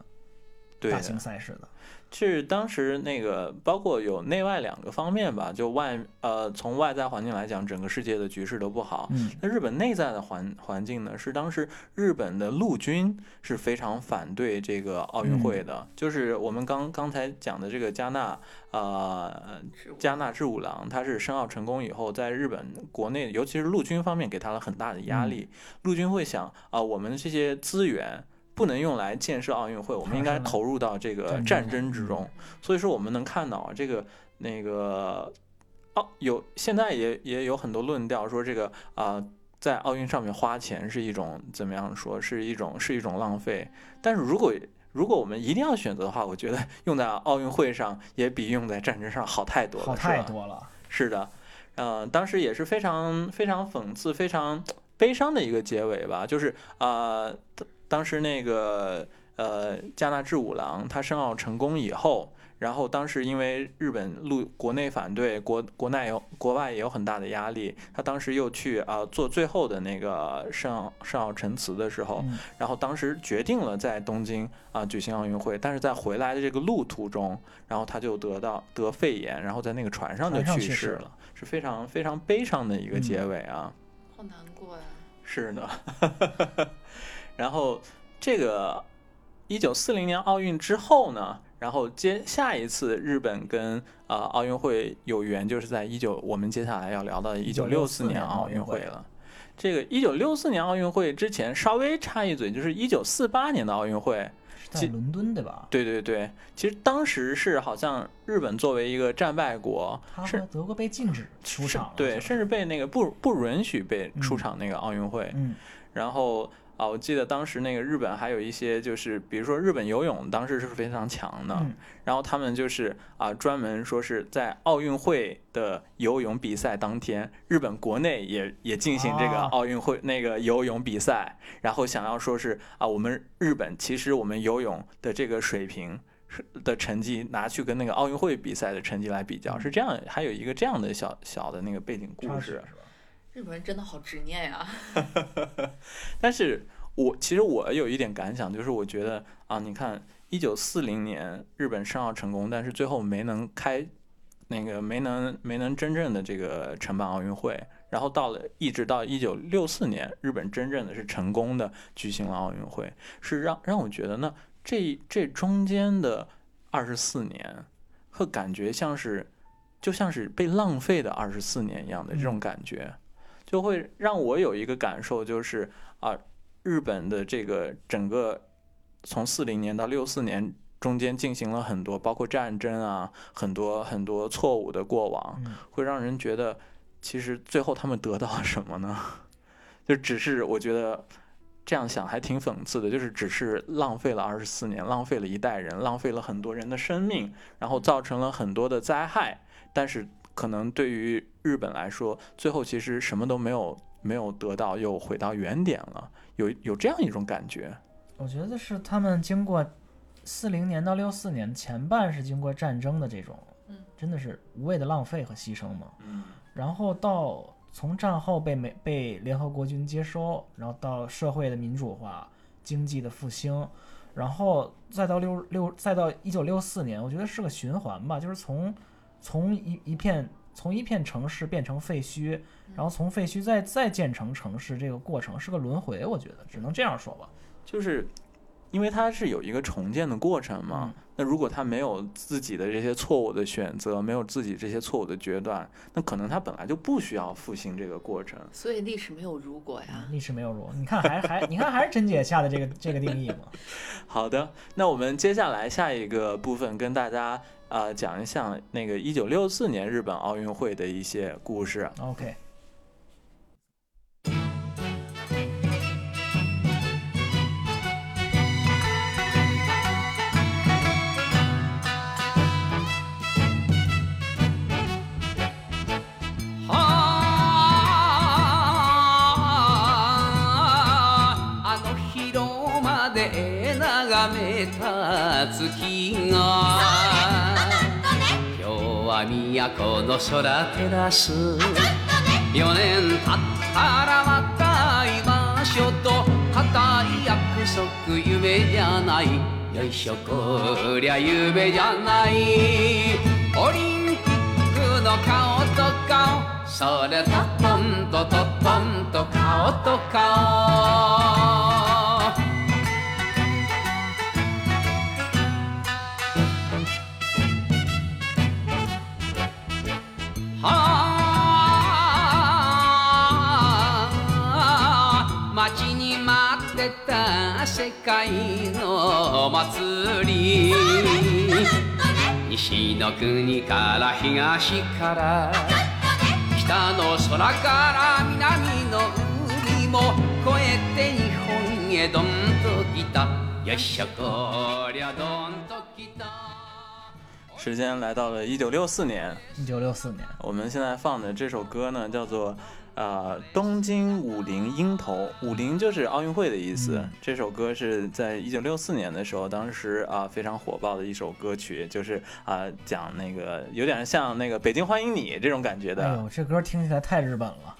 大型赛事的。是当时那个包括有内外两个方面吧，就外呃从外在环境来讲，整个世界的局势都不好。嗯那日本内在的环环境呢，是当时日本的陆军是非常反对这个奥运会的，就是我们刚刚才讲的这个加纳呃加纳志五郎，他是申奥成功以后，在日本国内，尤其是陆军方面，给他了很大的压力。陆军会想啊、我们这些资源不能用来建设奥运会，我们应该投入到这个战争之中。所以说，我们能看到啊，这个那个奥有现在也也有很多论调说这个啊、在奥运上面花钱是一种怎么样说，是一种是一种浪费。但是如果如果我们一定要选择的话，我觉得用在奥运会上也比用在战争上好太多了，好太多了。是的，呃，当时也是非常非常讽刺、非常悲伤的一个结尾吧，就是呃，当当时那个呃加纳志五郎他申奥成功以后。然后当时因为日本陆国内反对，国国内有国外也有很大的压力，他当时又去啊、做最后的那个申奥申奥陈词的时候，嗯然后当时决定了在东京啊、举行奥运会，但是在回来的这个路途中，然后他就得到得肺炎，然后在那个船上就去世了是非常非常悲伤的一个结嗯尾啊。好难过呀。是的，然后这个一九四零年奥运之后呢，然后接下一次日本跟呃奥运会有缘，就是在一九我们接下来要聊到的一九六四1964年奥运会会了。这个一九六四年奥运会之前稍微插一嘴，就是一九四八年的奥运会。是在伦敦对吧？对对对，其实当时是好像日本作为一个战败国，是德国被禁止出场了，对，甚至被那个不不允许被出嗯场那个奥运会。嗯然后啊，我记得当时那个日本还有一些就是，比如说日本游泳当时是非常强的，嗯然后他们就是啊专门说是在奥运会的游泳比赛当天，日本国内也也进行这个啊奥运会那个游泳比赛，然后想要说是啊我们日本其实我们游泳的这个水平。是的成绩拿去跟那个奥运会比赛的成绩来比较，是这样，还有一个这样的小小的那个背景故事。是吧？日本人真的好执念呀！但是我其实我有一点感想，就是我觉得啊，你看一九四零年日本申奥成功，但是最后没能开那个没能没能真正的这个承办奥运会，然后到了一直到一九六四年，日本真正的是成功的举行了奥运会，是让让我觉得呢，这这中间的二十四年，会感觉像是就像是被浪费的二十四年一样的这种感觉。就会让我有一个感受，就是啊，日本的这个整个从四零年到六四年中间进行了很多，包括战争啊，很多很多错误的过往，嗯会让人觉得，其实最后他们得到了什么呢？就只是我觉得这样想还挺讽刺的，就是只是浪费了二十四年，浪费了一代人，浪费了很多人的生命，然后造成了很多的灾害，但是可能对于日本来说，最后其实什么都没有没有得到，又回到原点了，有有这样一种感觉。我觉得是他们经过四零年到六四年前半是经过战争的这种嗯，真的是无谓的浪费和牺牲嘛。嗯然后到从战后被美被联合国军接收，然后到社会的民主化、经济的复兴，然后再到六六再到一九六四年，我觉得是个循环吧，就是从从一一片从一片城市变成废墟，然后从废墟再再建成城市，这个过程是个轮回，我觉得只能这样说吧。就是因为它是有一个重建的过程嘛。嗯那如果他没有自己的这些错误的选择，没有自己这些错误的决断，那可能他本来就不需要复兴这个过程。所以历史没有如果呀。历史没有如果，你看还还你看还是甄姐下的这个这个定义嘛。好的，那我们接下来下一个部分跟大家呃讲一下那个一九六四年日本奥运会的一些故事。 OK，ああの広間で眺めた月が今 日は都の空照らす4年経ったらまた会いましょうと固い約束夢じゃない。よいしょこりゃ夢じゃない。オリンピックの顔と顔。それトトンとトトンと顔と顔。はあ待ちに待ってた世界のお祭り。西の国から東から。北の空から南の海も越えて日本へどんと来た。よっしゃこりゃどんと时间来到了一九六四年，一九六四年，我们现在放的这首歌呢，叫做呃东京五菱鹰头，五菱就是奥运会的意思。嗯这首歌是在一九六四年的时候，当时啊、非常火爆的一首歌曲，就是啊、讲那个有点像那个北京欢迎你这种感觉的。哎呦，这歌听起来太日本了。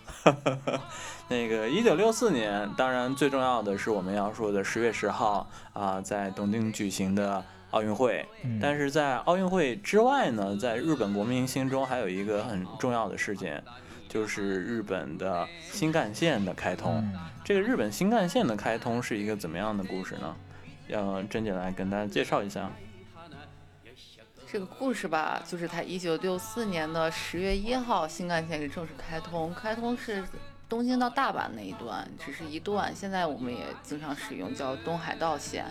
那个一九六四年，当然最重要的是我们要说的十月十号啊、在东京举行的奥运会。嗯，但是在奥运会之外呢，在日本国民心中还有一个很重要的事件，就是日本的新干线的开通。嗯，这个日本新干线的开通是一个怎么样的故事呢？让甄姐来跟大家介绍一下。这个故事吧，就是它一九六四年的十月一号，新干线是正式开通。开通是东京到大阪那一段，只是一段，现在我们也经常使用叫东海道线。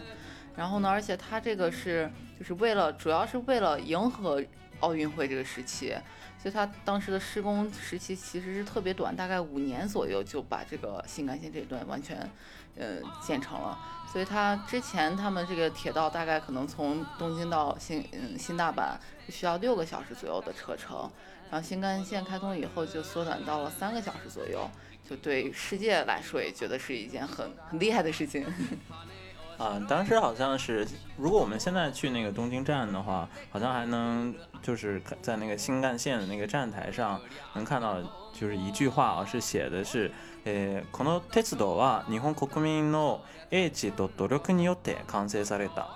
然后呢，而且它这个是就是为了，主要是为了迎合奥运会这个时期，所以它当时的施工时期其实是特别短，大概五年左右就把这个新干线这一段完全呃建成了。所以它之前他们这个铁道大概可能从东京到新嗯新大阪需要六个小时左右的车程，然后新干线开通以后就缩短到了三个小时左右，就对世界来说也觉得是一件很很厉害的事情。啊，当时好像是，如果我们现在去那个东京站的话，好像还能就是看在那个新干线的那个站台上能看到，就是一句话啊，是写的是，呃，この鉄道は日本国民の英知と努力によって完成された。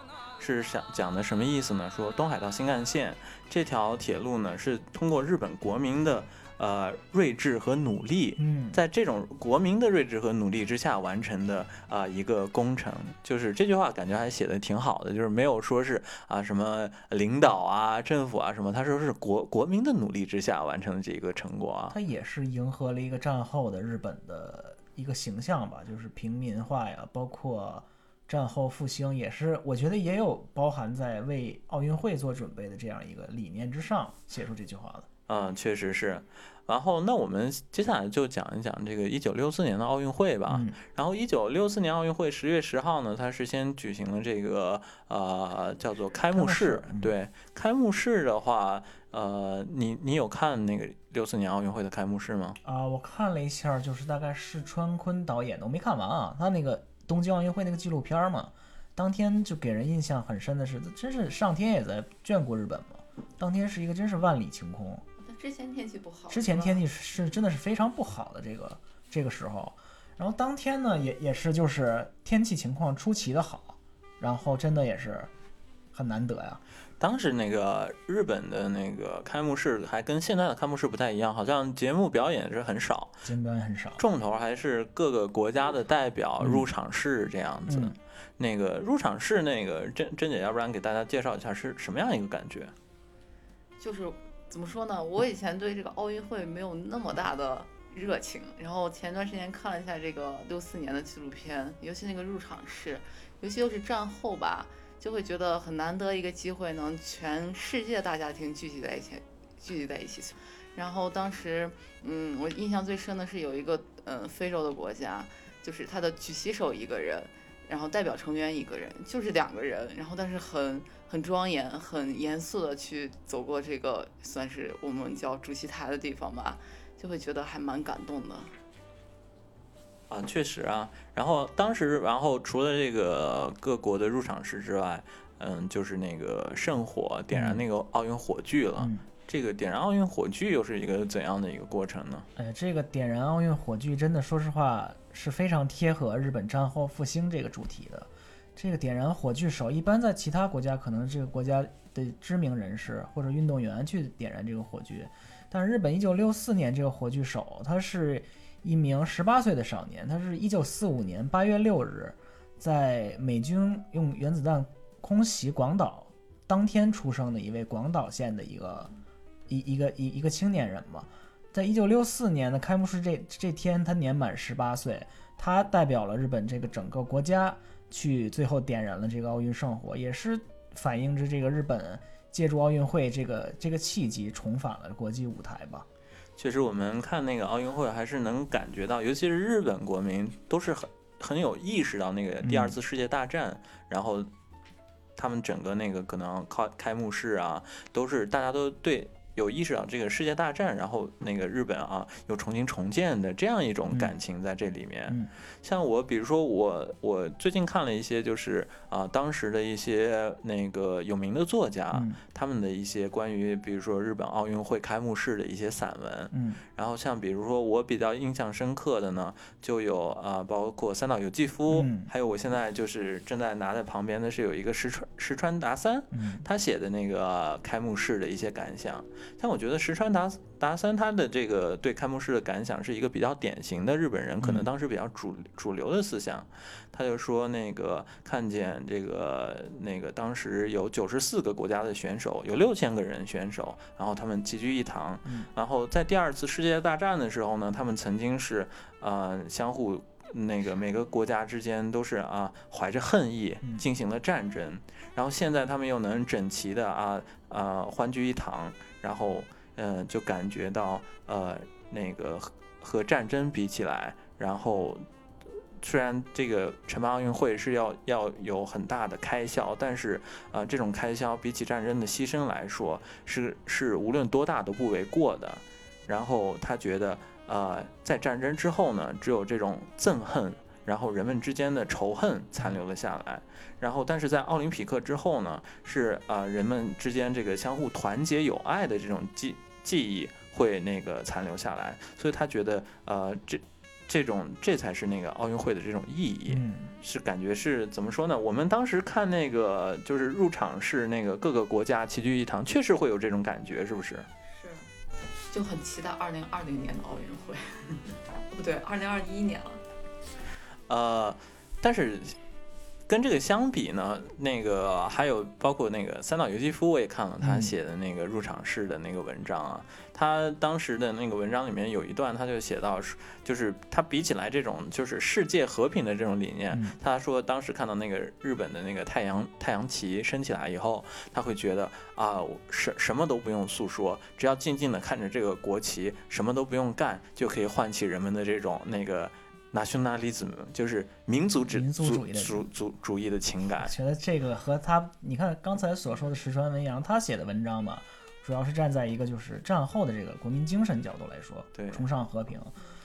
是想讲的什么意思呢？说东海道新干线这条铁路呢，是通过日本国民的 呃睿智和努力，嗯，在这种国民的睿智和努力之下完成的啊、一个工程，就是这句话感觉还写的挺好的，就是没有说是啊什么领导啊、政府啊什么，他说是国国民的努力之下完成的这个成果啊。它也是迎合了一个战后的日本的一个形象吧，就是平民化呀，包括战后复兴，也是我觉得也有包含在为奥运会做准备的这样一个理念之上写出这句话的。嗯，确实是。然后，那我们接下来就讲一讲这个一九六四年的奥运会吧。嗯然后，一九六四年奥运会十月十号呢，它是先举行了这个呃叫做开幕式对，开幕式的话，呃，你你有看那个六四年奥运会的开幕式吗？啊，我看了一下，就是大概是川坤导演的，我没看完啊。他那个东京奥运会那个纪录片儿嘛，当天就给人印象很深的是，真是上天也在眷顾日本嘛。当天是一个真是万里晴空，但之前天气不好，之前天气是是真的是非常不好的这个这个时候，然后当天呢也也是就是天气情况出奇的好，然后真的也是很难得呀。当时那个日本的那个开幕式还跟现在的开幕式不太一样，好像节目表演是很少，节目表演很少，重头还是各个国家的代表入场式这样子。嗯那个入场式，那个甄甄姐，要不然给大家介绍一下是什么样一个感觉？就是怎么说呢？我以前对这个奥运会没有那么大的热情，然后前段时间看了一下这个六四年的纪录片，尤其那个入场式，尤其又是战后吧，就会觉得很难得一个机会，能全世界大家庭聚集在一起，聚集在一起。然后当时，嗯，我印象最深的是有一个嗯非洲的国家，就是他的举旗手一个人，然后代表成员一个人，就是两个人，然后但是很很庄严、很严肃的去走过这个算是我们叫主席台的地方吧，就会觉得还蛮感动的。啊，确实啊。然后当时，然后除了这个各国的入场式之外，嗯，就是那个圣火点燃嗯那个奥运火炬了。嗯，这个点燃奥运火炬又是一个怎样的一个过程呢？哎，这个点燃奥运火炬真的，说实话是非常贴合日本战后复兴这个主题的。这个点燃火炬手，一般在其他国家可能这个国家的知名人士或者运动员去点燃这个火炬，但是日本一九六四年这个火炬手，他是一名十八岁的少年，他是一九四五年八月六日，在美军用原子弹空袭广岛当天出生的一位广岛县的一个一一个一一个青年人嘛。在一九六四年的开幕式这这天，他年满十八岁，他代表了日本这个整个国家去最后点燃了这个奥运圣火，也是反映着这个日本借助奥运会这个这个契机重返了国际舞台吧。确实，我们看那个奥运会还是能感觉到，尤其是日本国民都是很很有意识到那个第二次世界大战，然后他们整个那个可能开开幕式啊，都是大家都对。有意识到这个世界大战，然后那个日本啊又重新重建的这样一种感情在这里面。嗯像我，比如说我，我最近看了一些，就是啊，当时的一些那个有名的作家，嗯他们的一些关于，比如说日本奥运会开幕式的一些散文。嗯然后像比如说我比较印象深刻的呢，就有啊，包括三岛由纪夫，嗯还有我现在就是正在拿在旁边的是有一个石川石川达三，嗯他写的那个开幕式的一些感想，像我觉得石川达达三他的这个对开幕式的感想是一个比较典型的日本人，可能嗯当时比较主主流的思想。他就说那个看见这个那个当时有九十四个国家的选手，有六千个人选手，然后他们齐聚一堂，嗯然后在第二次世界大战的时候呢，他们曾经是呃相互。那个每个国家之间都是啊怀着恨意嗯进行了战争，然后现在他们又能整齐的啊啊欢聚一堂，然后呃就感觉到呃那个和和战争比起来，然后虽然这个承办奥运会是要要有很大的开销，但是呃这种开销比起战争的牺牲来说，是是无论多大都不为过的。然后他觉得呃在战争之后呢，只有这种憎恨。然后人们之间的仇恨残留了下来，然后但是在奥林匹克之后呢，是呃人们之间这个相互团结友爱的这种记记忆会那个残留下来，所以他觉得呃这这种这才是那个奥运会的这种意义，嗯是感觉是怎么说呢？我们当时看那个就是入场是那个各个国家齐聚一堂，确实会有这种感觉，是不是？是，就很期待二零二零年的奥运会。不对，二零二一年了。呃，但是跟这个相比呢，那个还有包括那个三岛由纪夫，我也看了他嗯写的那个入场式的那个文章啊。他当时的那个文章里面有一段，他就写到，就是他比起来这种就是世界和平的这种理念，嗯他说当时看到那个日本的那个太阳太阳旗升起来以后，他会觉得啊，什什么都不用诉说，只要静静的看着这个国旗，什么都不用干，就可以唤起人们的这种那个 nationalism，就是民族主民族主义的主主主义的情感我。觉得这个和他，你看刚才所说的石川文洋，他写的文章嘛，主要是站在一个就是战后的这个国民精神角度来说，对崇尚和平。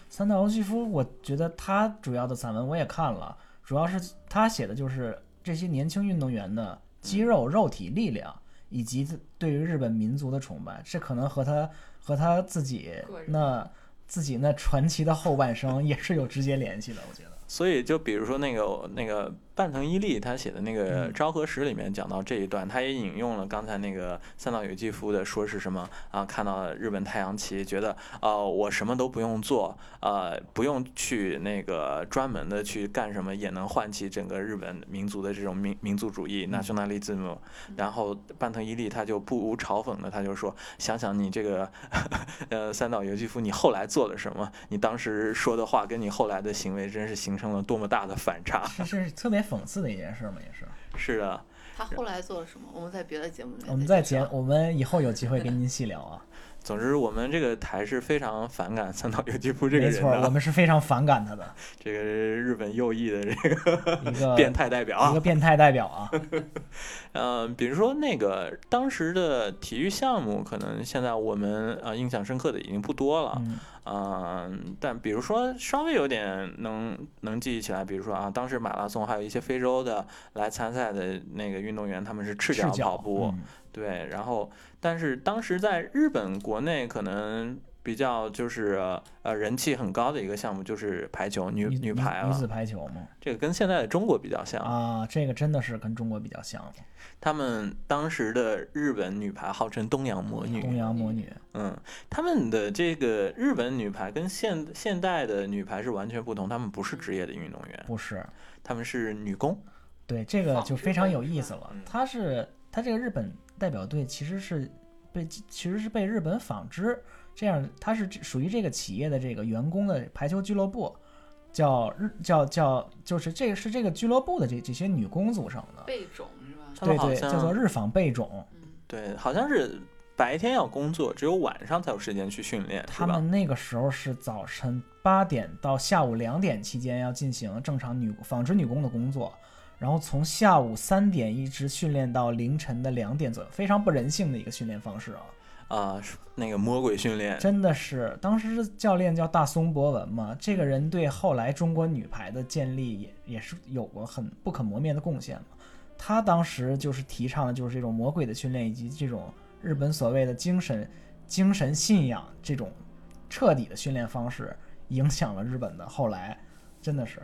三岛由纪夫，我觉得他主要的散文我也看了，主要是他写的就是这些年轻运动员的肌肉、肉体力量，以及对于日本民族的崇拜，这可能和他和他自己那自己那传奇的后半生也是有直接联系的，我觉得。所以就比如说那个那个半藤一力他写的那个《嗯昭和史》里面讲到这一段，他也引用了刚才那个三岛由纪夫的说是什么啊？看到日本太阳旗，觉得呃我什么都不用做，呃不用去那个专门的去干什么，也能唤起整个日本民族的这种民民族主义 nationalism。然后半藤一力他就不无嘲讽的他就说，想想你这个呃三岛由纪夫，你后来做了什么？你当时说的话跟你后来的行为真是形成了多么大的反差。这 是特别讽刺的一件事嘛，也是。是的，他后来做了什么？我们在别的节目里我们在节，我们以后有机会跟您细聊啊。总之我们这个台是非常反感三岛由纪夫这个人没错，我，们是非常反感他的 这个日本右翼的这个一个 变态代表啊一个。变态代表啊。呃，比如说那个当时的体育项目，可能现在我们呃印象深刻的已经不多了。嗯嗯，但比如说稍微有点能能记忆起来，比如说啊，当时马拉松还有一些非洲的来参赛的那个运动员，他们是赤脚赤脚跑步，嗯对，然后但是当时在日本国内可能比较就是呃人气很高的一个项目就是排球女女排女子，排球嘛。这个跟现在的中国比较像。啊，这个真的是跟中国比较像了，他们当时的日本女排号称东洋魔女，东洋魔女。嗯，他们的这个日本女排跟现现代的女排是完全不同，她们不是职业的运动员，不是，她们是女工。对，这个就非常有意思了嗯。他是她这个日本代表队其实是被其实是被日本纺织这样，它是属于这个企业的这个员工的排球俱乐部，叫日叫叫就是这个是这个俱乐部的这这些女工组成的。贝种是吧？对对，叫做日纺贝种。嗯，对，好像是白天要工作，只有晚上才有时间去训练，他们那个时候是早晨八点到下午两点期间要进行正常女纺织女工的工作，然后从下午三点一直训练到凌晨的两点左右，非常不人性的一个训练方式啊！啊、是那个魔鬼训练，真的是，当时教练叫大松博文嘛，这个人对后来中国女排的建立也也是有过很不可磨灭的贡献嘛。他当时就是提倡的就是这种魔鬼的训练，以及这种日本所谓的精神精神信仰这种彻底的训练方式，影响了日本的后来，真的是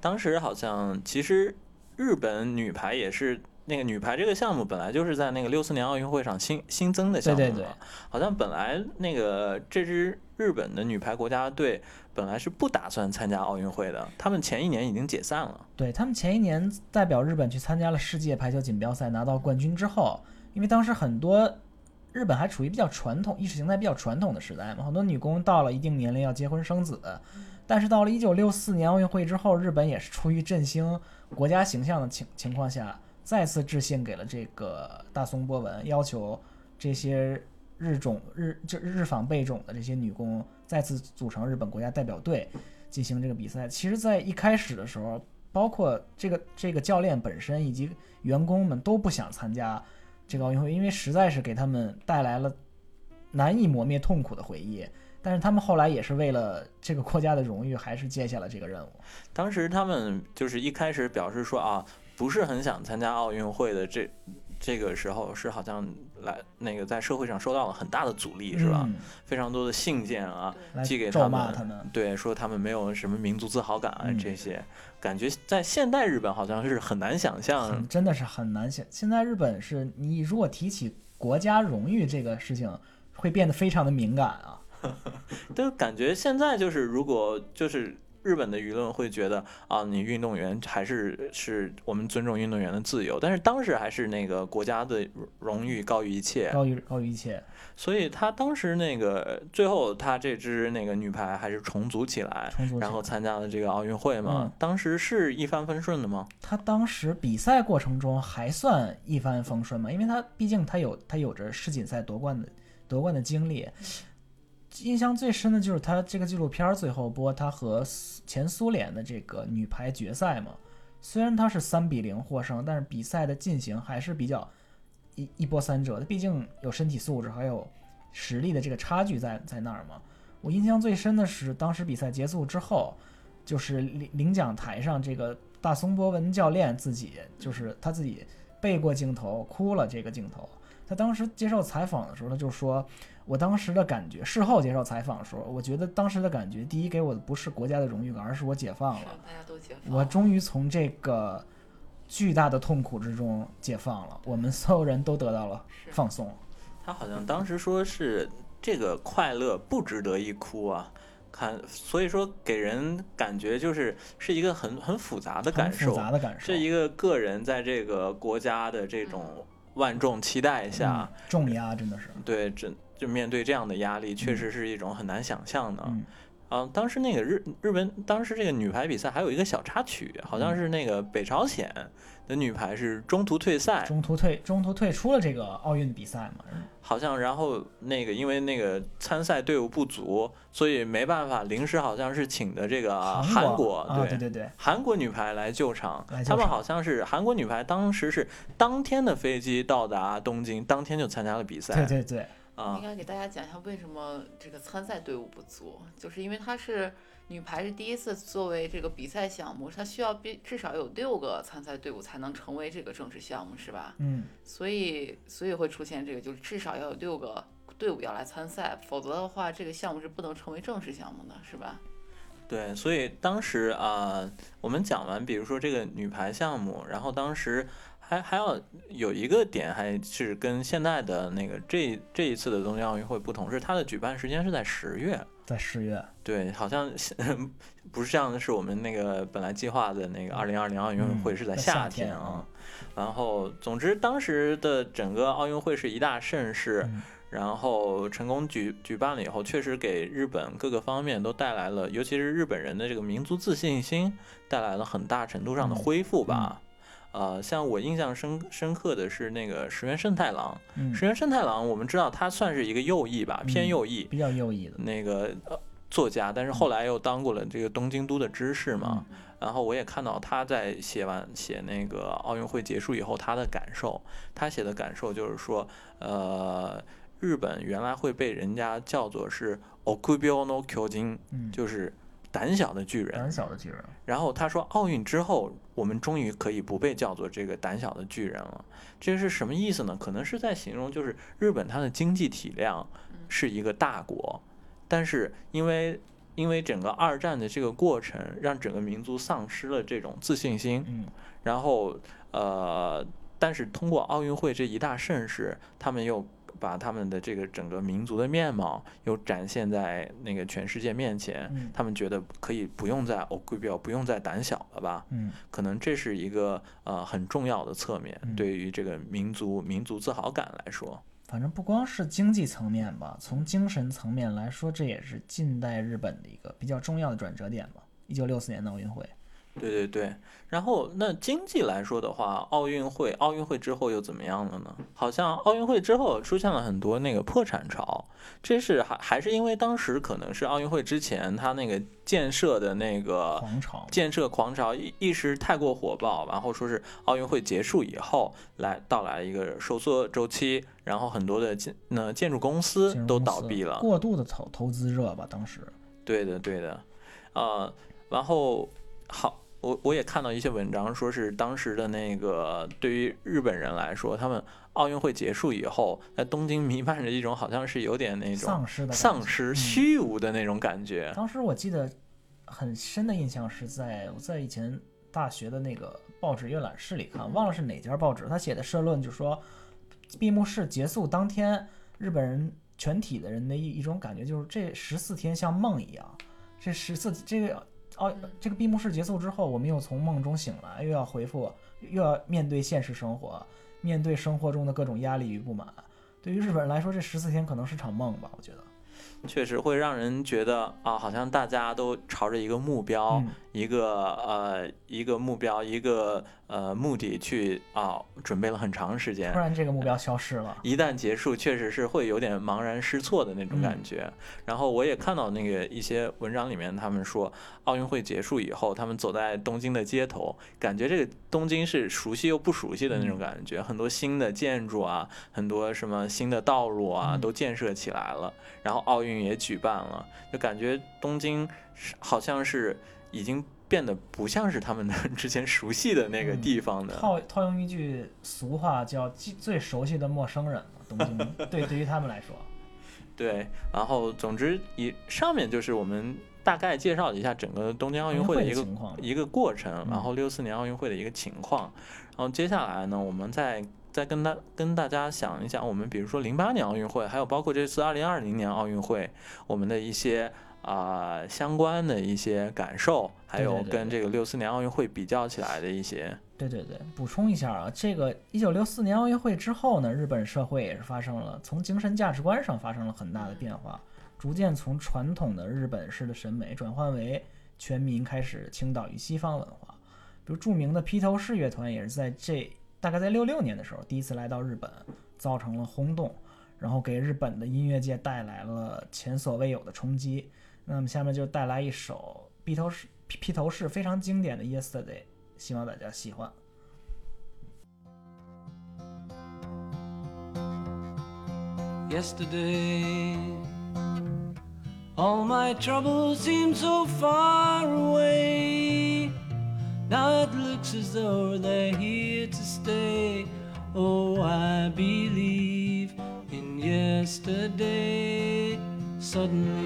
当时好像其实日本女排也是那个女排这个项目本来就是在那个六四年奥运会上新新增的项目嘛，对对对好像本来那个这支日本的女排国家队本来是不打算参加奥运会的，他们前一年已经解散了。对他们前一年代表日本去参加了世界排球锦标赛，拿到冠军之后，因为当时很多日本还处于比较传统、意识形态比较传统的时代嘛，很多女工到了一定年龄要结婚生子。但是到了一九六四年奥运会之后，日本也是出于振兴国家形象的情情况下，再次致信给了这个大松波文，要求这些日种日就日纺贝种的这些女工再次组成日本国家代表队进行这个比赛。其实，在一开始的时候，包括这个这个教练本身以及员工们都不想参加这个奥运会，因为实在是给他们带来了难以磨灭痛苦的回忆。但是他们后来也是为了这个国家的荣誉，还是接下了这个任务。当时他们就是一开始表示说啊，不是很想参加奥运会的这这个时候是好像来那个在社会上受到了很大的阻力，是吧？嗯非常多的信件啊，寄给他们骂他们。对，说他们没有什么民族自豪感啊，嗯这些感觉在现代日本好像是很难想象。真的是很难想。现在日本是你如果提起国家荣誉这个事情，会变得非常的敏感啊。就感觉现在就是，如果就是日本的舆论会觉得啊，你运动员还是是我们尊重运动员的自由，但是当时还是那个国家的荣誉高于一切，高于高于一切。所以他当时那个最后他这支那个女排还是重组起来，重组起然后参加了这个奥运会嘛。嗯当时是一帆风顺的吗？他当时比赛过程中还算一帆风顺嘛，因为他毕竟他有他有着世锦赛夺冠的夺冠的经历。印象最深的就是他这个纪录片最后播他和前苏联的这个女排决赛嘛，虽然他是三比零获胜，但是比赛的进行还是比较一一波三折的，毕竟有身体素质还有实力的这个差距在在那儿嘛。我印象最深的是当时比赛结束之后，就是领领奖台上这个大松博文教练自己就是他自己背过镜头哭了这个镜头。他当时接受采访的时候，他就说：“我当时的感觉，事后接受采访的时候，我觉得当时的感觉，第一给我的不是国家的荣誉感，而是我解放了，大家都解放我终于从这个巨大的痛苦之中解放了，我们所有人都得到了放松。他好像当时说是这个快乐不值得一哭啊。看，所以说给人感觉就是是一个很很复杂的感受复，杂的感受，是一个个人在这个国家的这种万众期待下，嗯重压真的是，对，这就面对这样的压力，确实是一种很难想象的。嗯，啊，当时那个日日本，当时这个女排比赛还有一个小插曲，好像嗯。是那个北朝鲜的女排是中途退赛，中途退中途退出了这个奥运比赛嘛，好像然后那个因为那个参赛队伍不足，所以没办法，临时好像是请的这个韩国对对对，韩国女排来救场来，救场他们好像是韩国女排，当时是当天的飞机到达东京，当天就参加了比赛。对对对，啊应，该给大家讲一下为什么这个参赛队伍不足，就是因为它是女排是第一次作为这个比赛项目，它需要必至少有六个参赛队伍才能成为这个正式项目，是吧？嗯，所以所以会出现这个，就是至少要有六个队伍要来参赛，否则的话，这个项目是不能成为正式项目的，是吧？对，所以当时啊、我们讲完，比如说这个女排项目，然后当时还还要有一个点，还是跟现在的那个这这一次的东京奥运会不同，是它的举办时间是在十月。在十月，对，好像 不是像是我们那个本来计划的那个二零二零奥运会嗯是在在夏夏天啊啊。然后，总之当时的整个奥运会是一大盛事，嗯然后成功举举办了以后，确实给日本各个方面都带来了，尤其是日本人的这个民族自信心带来了很大程度上的嗯恢复吧。呃，像我印象深深刻的是那个石原慎太郎，嗯，石原慎太郎，我们知道他算是一个右翼吧，偏嗯右翼，比较右翼的，那个呃作家，但是后来又当过了这个东京都的知事嘛。然后我也看到他在写完写那个奥运会结束以后他的感受，他写的感受就是说，呃，日本原来会被人家叫做是 okubyo no kyojin，嗯，就是胆小的巨人。胆小的巨人，然后他说，奥运之后，我们终于可以不被叫做这个胆小的巨人了。这是什么意思呢？可能是在形容，就是日本它的经济体量是一个大国，但是因为因为整个二战的这个过程，让整个民族丧失了这种自信心，嗯然后呃，但是通过奥运会这一大盛事，他们又把他们的这个整个民族的面貌又展现在那个全世界面前，嗯他们觉得可以不用再 o k 不用再胆小了吧？嗯可能这是一个呃很重要的侧面，嗯对于这个民族民族自豪感来说。反正不光是经济层面吧，从精神层面来说，这也是近代日本的一个比较重要的转折点吧。一九六四年的奥运会，对对对，然后那经济来说的话，奥运会奥运会之后又怎么样了呢？好像奥运会之后出现了很多那个破产潮，这是还还是因为当时可能是奥运会之前它那个建设的那个狂潮，建设狂潮一一时太过火爆，然后说是奥运会结束以后来到来一个收缩周期，然后很多的建那建筑公司都倒闭了，过度的投投资热吧，当时，对的，对的，呃，然后好，我我也看到一些文章，说是当时的那个对于日本人来说，他们奥运会结束以后，在东京弥漫着一种好像是有点那种丧失的丧失、嗯虚无的那种感觉。当时我记得很深的印象是在我在以前大学的那个报纸阅览室里看，忘了是哪家报纸，他写的社论就说，闭幕式结束当天，日本人全体的人的一一种感觉就是这十四天像梦一样，这十四这个奥这个闭幕式结束之后，我们又从梦中醒来，又要回复，又要面对现实生活，面对生活中的各种压力与不满。对于日本人来说，这十四天可能是场梦吧，我觉得。确实会让人觉得啊，好像大家都朝着一个目标、嗯一个呃一个目标、一个呃目的去啊，准备了很长时间突。然这个目标消失了。一旦结束，确实是会有点茫然失措的那种感嗯觉。然后我也看到那个一些文章里面，他们说奥运会结束以后，他们走在东京的街头，感觉这个东京是熟悉又不熟悉的那种嗯感觉。很多新的建筑啊，很多什么新的道路啊，嗯都建设起来了。然后奥运也举办了，就感觉东京是好像是已经变得不像是他们的 之前熟悉的那个嗯地方的。套套用一句俗话，叫“最最熟悉的陌生人”嘛，东京 对对于他们来说，对，然后总之以上面就是我们大概介绍了一下整个东京奥运会的一个一个过程，嗯。然后六四年奥运会的一个情况，然后接下来呢，我们再再跟大跟大家想一想，我们比如说零八年奥运会，还有包括这次二零二零年奥运会，我们的一些啊、相关的一些感受，还有跟这个六四年奥运会比较起来的一些。对对对，补充一下啊，这个一九六四年奥运会之后呢，日本社会也是发生了从精神价值观上发生了很大的变化，逐渐从传统的日本式的审美转换为全民开始倾倒于西方文化。比如著名的披头士乐团也是在这大概在六六年的时候第一次来到日本，造成了轰动，然后给日本的音乐界带来了前所未有的冲击。那么下面就带来一首披头士披披头士非常经典的《Yesterday》，希望大家喜欢。yesterday. All my troubles seem so far away. Now it looks as though they're here to stay. Oh, I believe in yesterday. yesterday. Suddenly,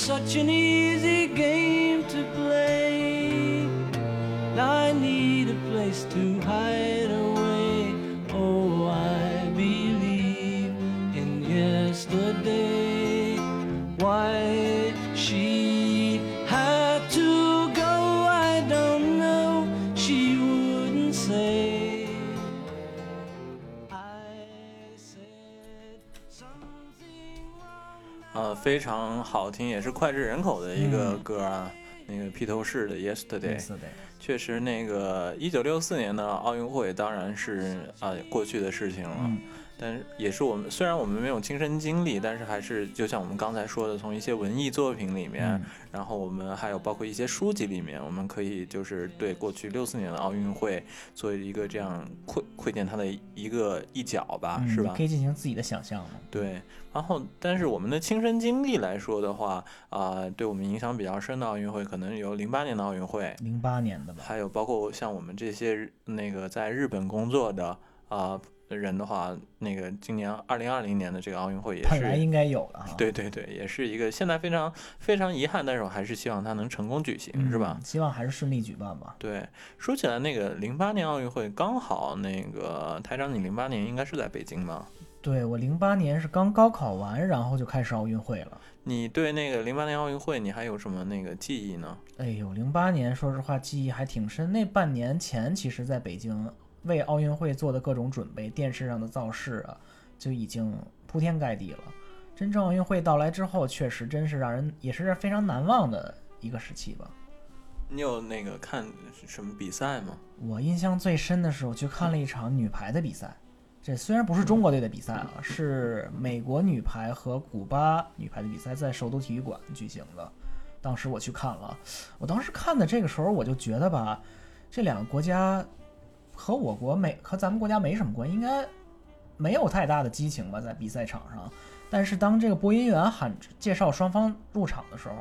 such an easy 非常好听，也是脍炙人口的一个嗯。歌啊。那个披头士的《Yesterday》，确实，那个一九六四年的奥运会当然是啊、过去的事情了，嗯但是也是我们虽然我们没有亲身经历，但是还是就像我们刚才说的，从一些文艺作品里面，嗯然后我们还有包括一些书籍里面，我们可以就是对过去六四年的奥运会做一个这样窥窥见它的一个一角吧，嗯是吧可？以进行自己的想象嘛。对，然后但是我们的亲身经历来说的话，啊、对我们影响比较深的奥运会，可能有零八年的奥运会，零八年的吧，还有包括像我们这些那个在日本工作的啊、人的话，那个今年二零二零年的这个奥运会也是。本来应该有的哈。对对对，也是一个现在非常非常遗憾，但是我还是希望它能成功举行，嗯，是吧？希望还是顺利举办吧。对，说起来那个零八年奥运会，刚好那个台长，你零八年应该是在北京吧？对我零八年是刚高考完，然后就开始奥运会了。你对那个零八年奥运会，你还有什么那个记忆呢？哎呦，零八年说实话记忆还挺深。那半年前，其实在北京为奥运会做的各种准备，电视上的造势啊，就已经铺天盖地了。真正奥运会到来之后，确实真是让人也是非常难忘的一个时期吧。你有那个看什么比赛吗？我印象最深的是，我去看了一场女排的比赛。这虽然不是中国队的比赛啊，是美国女排和古巴女排的比赛，在首都体育馆举行的。当时我去看了，我当时看的这个时候，我就觉得吧，这两个国家和我国没和咱们国家没什么关系，应该没有太大的激情吧，在比赛场上。但是当这个播音员喊介绍双方入场的时候，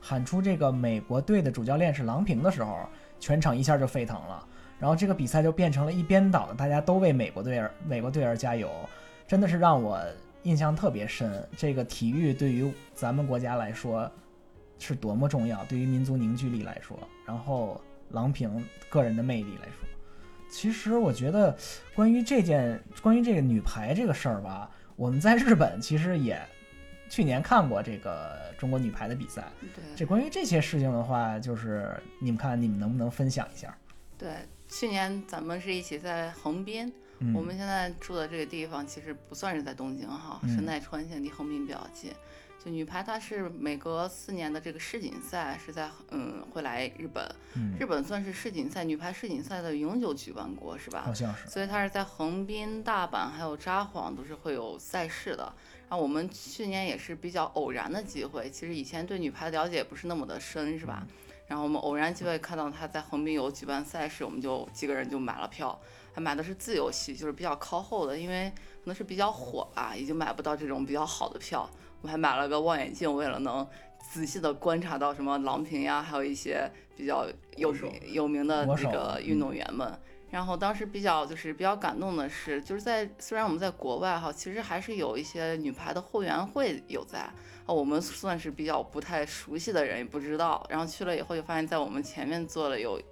喊出这个美国队的主教练是郎平的时候，全场一下就沸腾了。然后这个比赛就变成了一边倒的，大家都为美国队而美国队而加油，真的是让我印象特别深。这个体育对于咱们国家来说是多么重要，对于民族凝聚力来说，然后郎平个人的魅力来说，其实我觉得关于这件关于这个女排这个事儿吧，我们在日本其实也去年看过这个中国女排的比赛。对这关于这些事情的话，就是你们看你们能不能分享一下？对，去年咱们是一起在横滨，嗯，我们现在住的这个地方其实不算是在东京哈，嗯是奈川县，离横滨比较近。就女排，它是每隔四年的这个世锦赛是在嗯会来日本，嗯日本算是世锦赛女排世锦赛的永久举办国是吧好？像是，所以它是在横滨、大阪还有札幌都是会有赛事的。然后我们去年也是比较偶然的机会，其实以前对女排的了解也不是那么的深，是吧？然后我们偶然机会看到她在横滨有举办赛事，我们就几个人就买了票，还买的是自由席，就是比较靠后的，因为可能是比较火吧，已经买不到这种比较好的票。我还买了个望远镜，为了能仔细的观察到什么郎平呀，还有一些比较有名有名的这个运动员们。然后当时比较就是比较感动的是，就是在虽然我们在国外哈，其实还是有一些女排的后援会有在，啊，我们算是比较不太熟悉的人，也不知道。然后去了以后就发现，在我们前面坐了有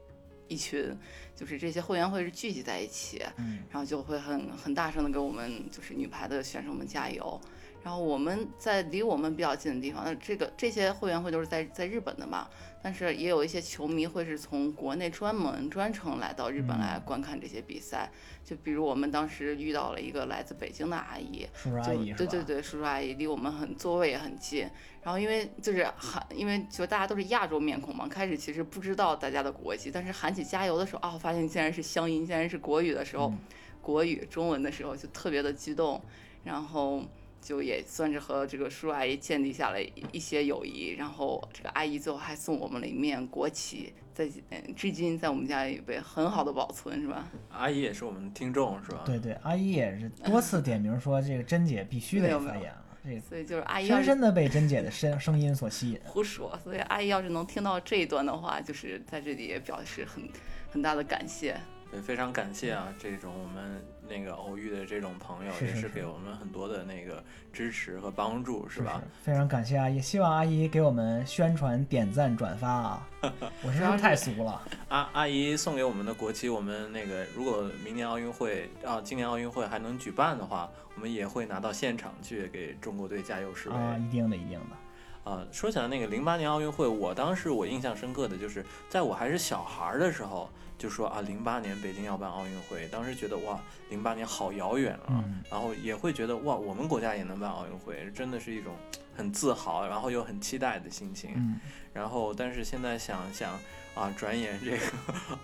一群，就是这些后援会是聚集在一起，嗯然后就会很很大声的给我们就是女排的选手们加油。然然后我们在离我们比较近的地方，那这个这些会员会都是在在日本的嘛，但是也有一些球迷会是从国内专门专程来到日本来观看这些比赛。就比如我们当时遇到了一个来自北京的阿姨，叔叔阿姨？对对对，叔叔阿姨离我们很座位也很近。然后因为就是喊，因为就大家都是亚洲面孔嘛，开始其实不知道大家的国籍，但是喊起加油的时候，啊，发现竟然是乡音，竟然是国语的时候，嗯国语中文的时候就特别的激动，然后就也算是和这个叔叔阿姨建立下了一一些友谊。然后这个阿姨最后还送我们了一面国旗，在嗯至今在我们家也被很好的保存，是吧？阿姨也是我们听众是吧？对对，阿姨也是多次点名说这个珍姐必须得发言了，所以就是阿姨深深的被珍姐的声声音所吸引。胡说，所以阿姨要是能听到这一段的话，就是在这里也表示很很大的感谢。对，非常感谢啊，这种我们那个偶遇的这种朋友，也是是是是给我们很多的那个支持和帮助，是吧？非常感谢阿姨，希望阿姨给我们宣传、点赞、转发啊！我是不是太俗了？阿阿姨送给我们的国旗，我们那个如果明年奥运会啊，今年奥运会还能举办的话，我们也会拿到现场去给中国队加油示威。啊，一定的，一定的。啊，说起来那个零八年奥运会，我当时我印象深刻的就是，在我还是小孩儿的时候，就说啊，零八年北京要办奥运会，当时觉得哇，零八年好遥远啊，嗯。然后也会觉得哇，我们国家也能办奥运会，真的是一种很自豪，然后又很期待的心情。嗯，然后，但是现在想想啊，转眼这个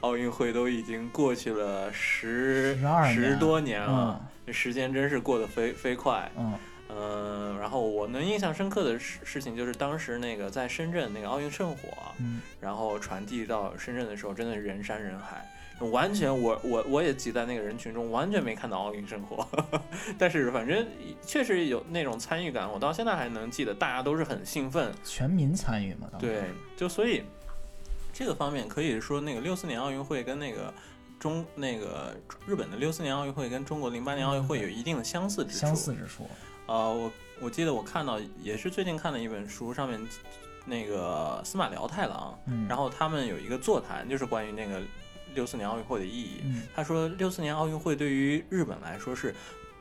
奥运会都已经过去了十12十多年了，这时间真是过得飞飞快。嗯嗯，然后我能印象深刻的事事情就是当时那个在深圳那个奥运圣火，嗯，然后传递到深圳的时候，真的是人山人海，完全我我我也挤在那个人群中，完全没看到奥运圣火，但是反正确实有那种参与感，我到现在还能记得，大家都是很兴奋，全民参与嘛，对，就所以这个方面可以说，那个六四年奥运会跟那个中那个日本的六四年奥运会跟中国零八年奥运会有一定的相似之处。相似之处。呃，我我记得我看到也是最近看的一本书，上面那个司马辽太郎，嗯，然后他们有一个座谈，就是关于那个六四年奥运会的意义。嗯他说，六四年奥运会对于日本来说是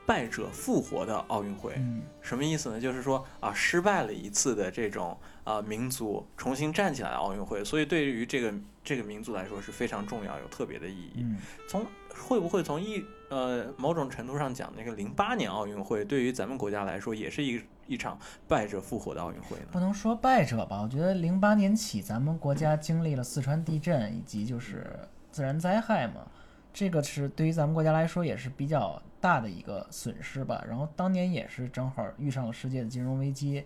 败者复活的奥运会。嗯什么意思呢？就是说啊，失败了一次的这种啊民族重新站起来的奥运会，所以对于这个这个民族来说是非常重要、有特别的意义。嗯，从会不会从一呃某种程度上讲，那个零八年奥运会对于咱们国家来说也是一一场败者复活的奥运会？不能说败者吧，我觉得零八年起，咱们国家经历了四川地震以及就是自然灾害嘛，这个是对于咱们国家来说也是比较大的一个损失吧。然后当年也是正好遇上了世界的金融危机，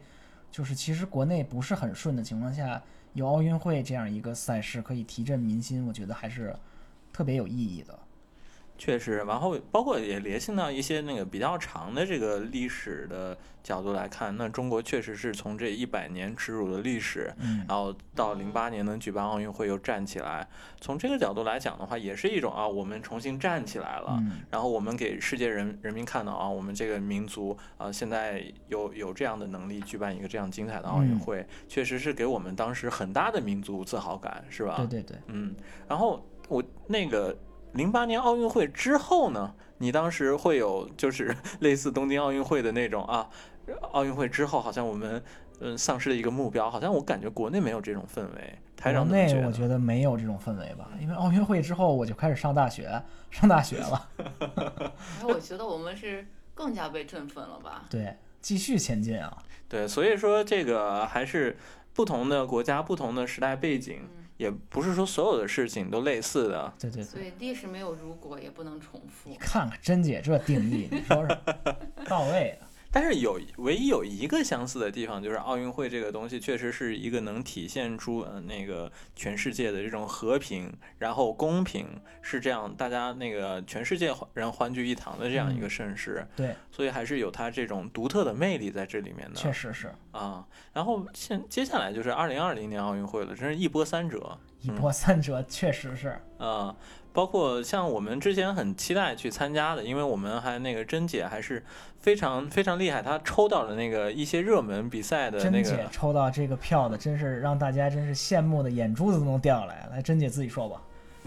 就是其实国内不是很顺的情况下，有奥运会这样一个赛事可以提振民心，我觉得还是特别有意义的。确实，然后包括也联系到一些那个比较长的这个历史的角度来看，那中国确实是从这一百年耻辱的历史，嗯。然后到零八年能举办奥运会又站起来，从这个角度来讲的话，也是一种啊，我们重新站起来了，嗯。然后我们给世界人人民看到啊，我们这个民族啊，现在有有这样的能力举办一个这样精彩的奥运嗯。会，确实是给我们当时很大的民族自豪感，是吧？对对对，嗯，然后我那个零八年奥运会之后呢，你当时会有就是 类似东京奥运会的那种啊，奥运会之后好像我们嗯丧失了一个目标，好像我感觉国内没有这种氛围。台国长怎么觉得？内我觉得没有这种氛围吧，因为奥运会之后我就开始上大学，上大学了，然 后我觉得我们是更加被振奋了吧？对，继续前进啊。对，所以说这个还是不同的国家、不同的时代背景，嗯，也不是说所有的事情都类似的。对对对，所以历史没有如果，也不能重复你。看看甄姐这定义，你说说到位啊。但是有唯一有一个相似的地方，就是奥运会这个东西确实是一个能体现出呃那个全世界的这种和平，然后公平，是这样大家那个全世界人欢聚一堂的这样一个盛世，对，所以还是有它这种独特的魅力在这里面的。确实是啊，然后现接下来就是二零二零年奥运会了，真是一波三折。一波三折，确实是。呃，包括像我们之前很期待去参加的，因为我们还那个甄姐还是非常非常厉害，她抽到了那个一些热门比赛的甄姐那个。抽到这个票的，真是让大家真是羡慕的眼珠子都能掉下来。来，甄姐自己说吧。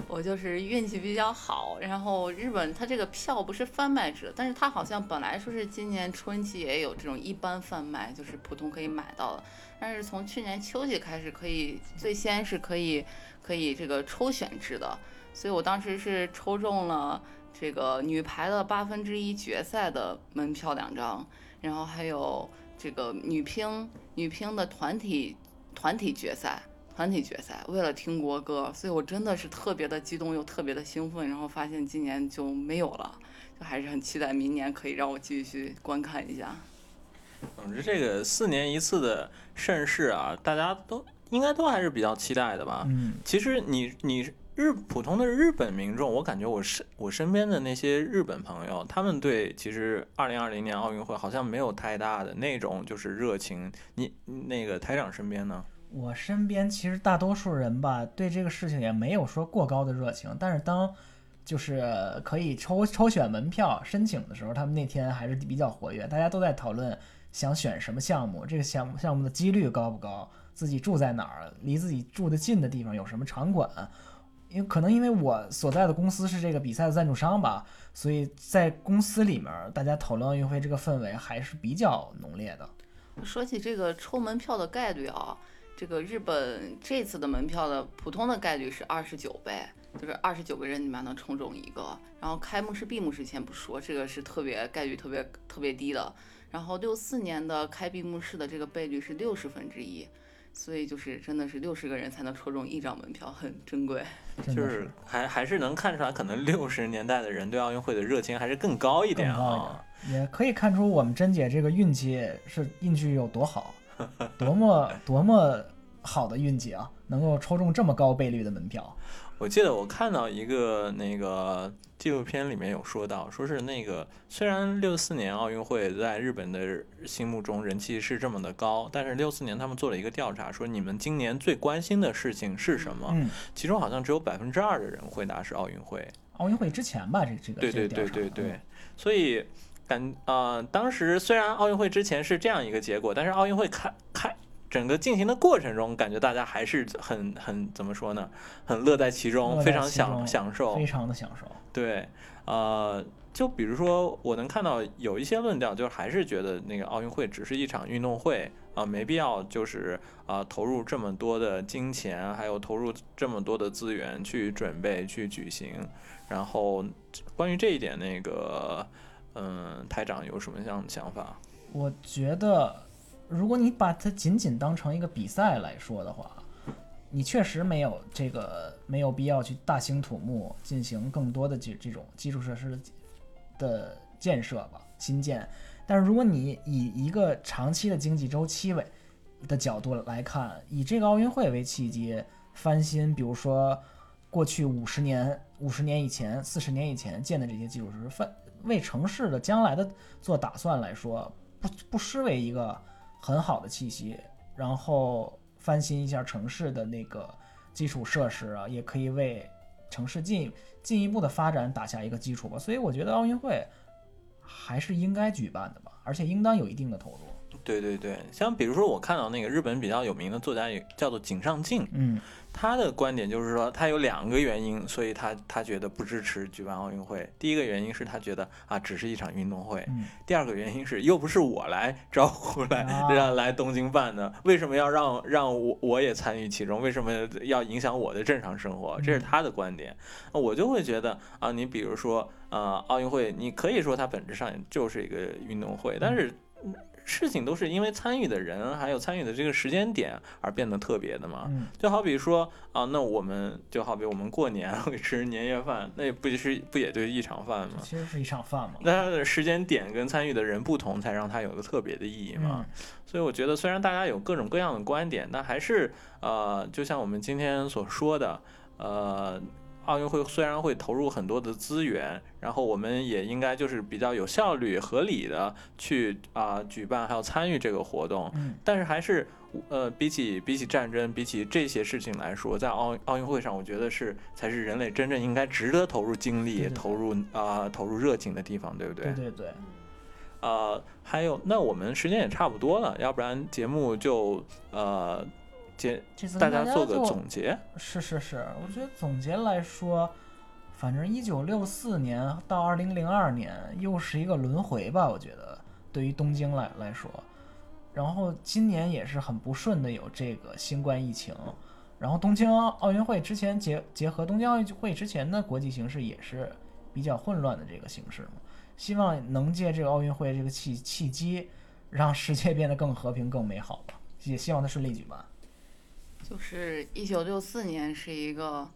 我就是运气比较好，然后日本它这个票不是贩卖制，但是它好像本来说是今年春季也有这种一般贩卖，就是普通可以买到的，但是从去年秋季开始可以最先是可以可以这个抽选制的，所以我当时是抽中了这个女排的八分之一决赛的门票两张，然后还有这个女乒女乒的团体团体决赛。团体决赛，为了听国歌，所以我真的是特别的激动又特别的兴奋，然后发现今年就没有了，就还是很期待明年可以让我继续观看一下。总之，这个四年一次的盛世啊，大家都应该都还是比较期待的吧。嗯，其实你你日普通的日本民众，我感觉我身我身边的那些日本朋友，他们对其实二零二零年奥运会好像没有太大的那种就是热情。你那个台长身边呢？我身边其实大多数人吧，对这个事情也没有说过高的热情，但是当就是可以抽抽选门票申请的时候，他们那天还是比较活跃，大家都在讨论想选什么项目，这个项目项目的几率高不高，自己住在哪儿，离自己住的近的地方有什么场馆。因为可能因为我所在的公司是这个比赛的赞助商吧，所以在公司里面大家讨论奥运会这个氛围还是比较浓烈的。说起这个抽门票的概率啊。这个日本这次的门票的普通的概率是二十九倍，就是二十九个人里面能抽中一个。然后开幕式、闭幕式先不说，这个是特别概率特别特别低的。然后六四年的开闭幕式的这个倍率是六十分之一，所以就是真的是六十个人才能抽中一张门票，很珍贵。就是还还是能看出来，可能六十年代的人对奥运会的热情还是更高一点啊。也可以看出我们珍姐这个运气是运气有多好。多么多么好的运气啊！能够抽中这么高倍率的门票。我记得我看到一个那个纪录片里面有说到，说是那个虽然六四年奥运会在日本的心目中人气是这么的高，但是六四年他们做了一个调查，说你们今年最关心的事情是什么？嗯，其中好像只有百分之二的人回答是奥运会。奥运会之前吧，这这个对对对对对，所以。感啊，当时虽然奥运会之前是这样一个结果，但是奥运会开开整个进行的过程中，感觉大家还是很很怎么说呢？很乐在其中，非常享享受，非常的享受。对，呃，就比如说我能看到有一些论调，就还是觉得那个奥运会只是一场运动会啊，没必要就是啊投入这么多的金钱，还有投入这么多的资源去准备去举行。然后关于这一点，那个。嗯，台长有什么样的想法？我觉得，如果你把它仅仅当成一个比赛来说的话，你确实没有这个没有必要去大兴土木进行更多的这这种基础设施的建设吧，新建。但是如果你以一个长期的经济周期为的角度来看，以这个奥运会为契机翻新，比如说过去五十年、五十年以前、四十年以前建的这些基础设施翻。为城市的将来的做打算来说，不不失为一个很好的气息。然后翻新一下城市的那个基础设施啊，也可以为城市进进一步的发展打下一个基础吧。所以我觉得奥运会还是应该举办的吧，而且应当有一定的投入。对对对，像比如说我看到那个日本比较有名的作家也叫做井上靖，嗯。他的观点就是说，他有两个原因，所以他他觉得不支持举办奥运会。第一个原因是他觉得啊，只是一场运动会；第二个原因是又不是我来招呼来让来东京办的，为什么要让让我我也参与其中？为什么要影响我的正常生活？这是他的观点。我就会觉得啊，你比如说呃，奥运会，你可以说它本质上就是一个运动会，但是。事情都是因为参与的人还有参与的这个时间点而变得特别的嘛？就好比说啊，那我们就好比我们过年会吃年夜饭，那不就是不也就是一场饭吗？其实是一场饭嘛。那它的时间点跟参与的人不同，才让它有个特别的意义嘛。所以我觉得，虽然大家有各种各样的观点，但还是呃，就像我们今天所说的，呃。奥运会虽然会投入很多的资源，然后我们也应该就是比较有效率、合理的去啊举办还有参与这个活动，但是还是呃比起比起战争、比起这些事情来说，在奥奥运会上，我觉得是才是人类真正应该值得投入精力、投入啊投入热情的地方，对不对？对对对。呃，还有，那我们时间也差不多了，要不然节目就呃。结这次大家做个总结。是是是，我觉得总结来说，反正一九六四年到二零零二年又是一个轮回吧，我觉得对于东京来来说，然后今年也是很不顺的有这个新冠疫情，然后东京奥运会之前结结合东京奥运会之前的国际形势也是比较混乱的这个形势嘛，希望能借这个奥运会这个契契机，让世界变得更和平、更美好吧，也希望它顺利举办。就是一九六四年是一个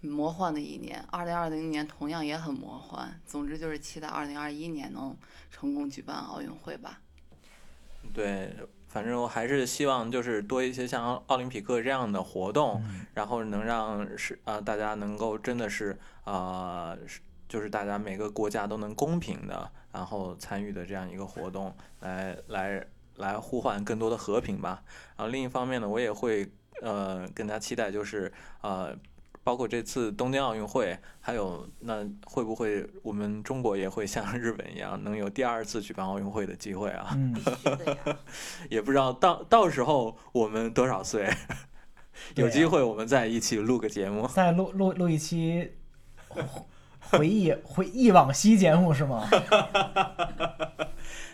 魔幻的一年，二零二零年同样也很魔幻。总之就是期待二零二一年能成功举办奥运会吧。对，反正我还是希望就是多一些像奥奥林匹克这样的活动，然后能让是啊、大家能够真的是啊、是就是大家每个国家都能公平的然后参与的这样一个活动，来来来呼唤更多的和平吧。然后另一方面呢，我也会呃更加期待就是呃。包括这次东京奥运会，还有那会不会我们中国也会像 日本一样，能有第二次举办奥运会的机会啊？嗯！也不知道到到时候我们多少岁，有机会我们再一起录个节目。再录录录一期回忆回忆往昔节目是吗？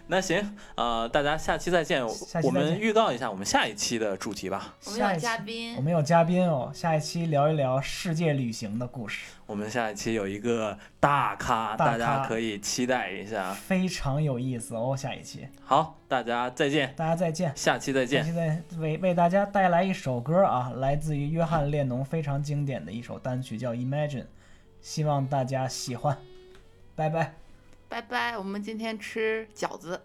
那行，呃，大家下期再见。我们预告一下我们下一期的主题吧。我们有下一期嘉宾我，们有嘉宾哦，下一期聊一聊世界旅行的故事，我们下一期有一个大咖，大咖大家可以期待一下。非常有意思哦。下一期好，大家再见，大家再见。下期再见下。期再为为大家带来一首歌啊，来自于约翰列侬非常经典的一首单曲，叫《Imagine》，希望大家喜欢，拜拜。拜拜。我们今天吃饺子。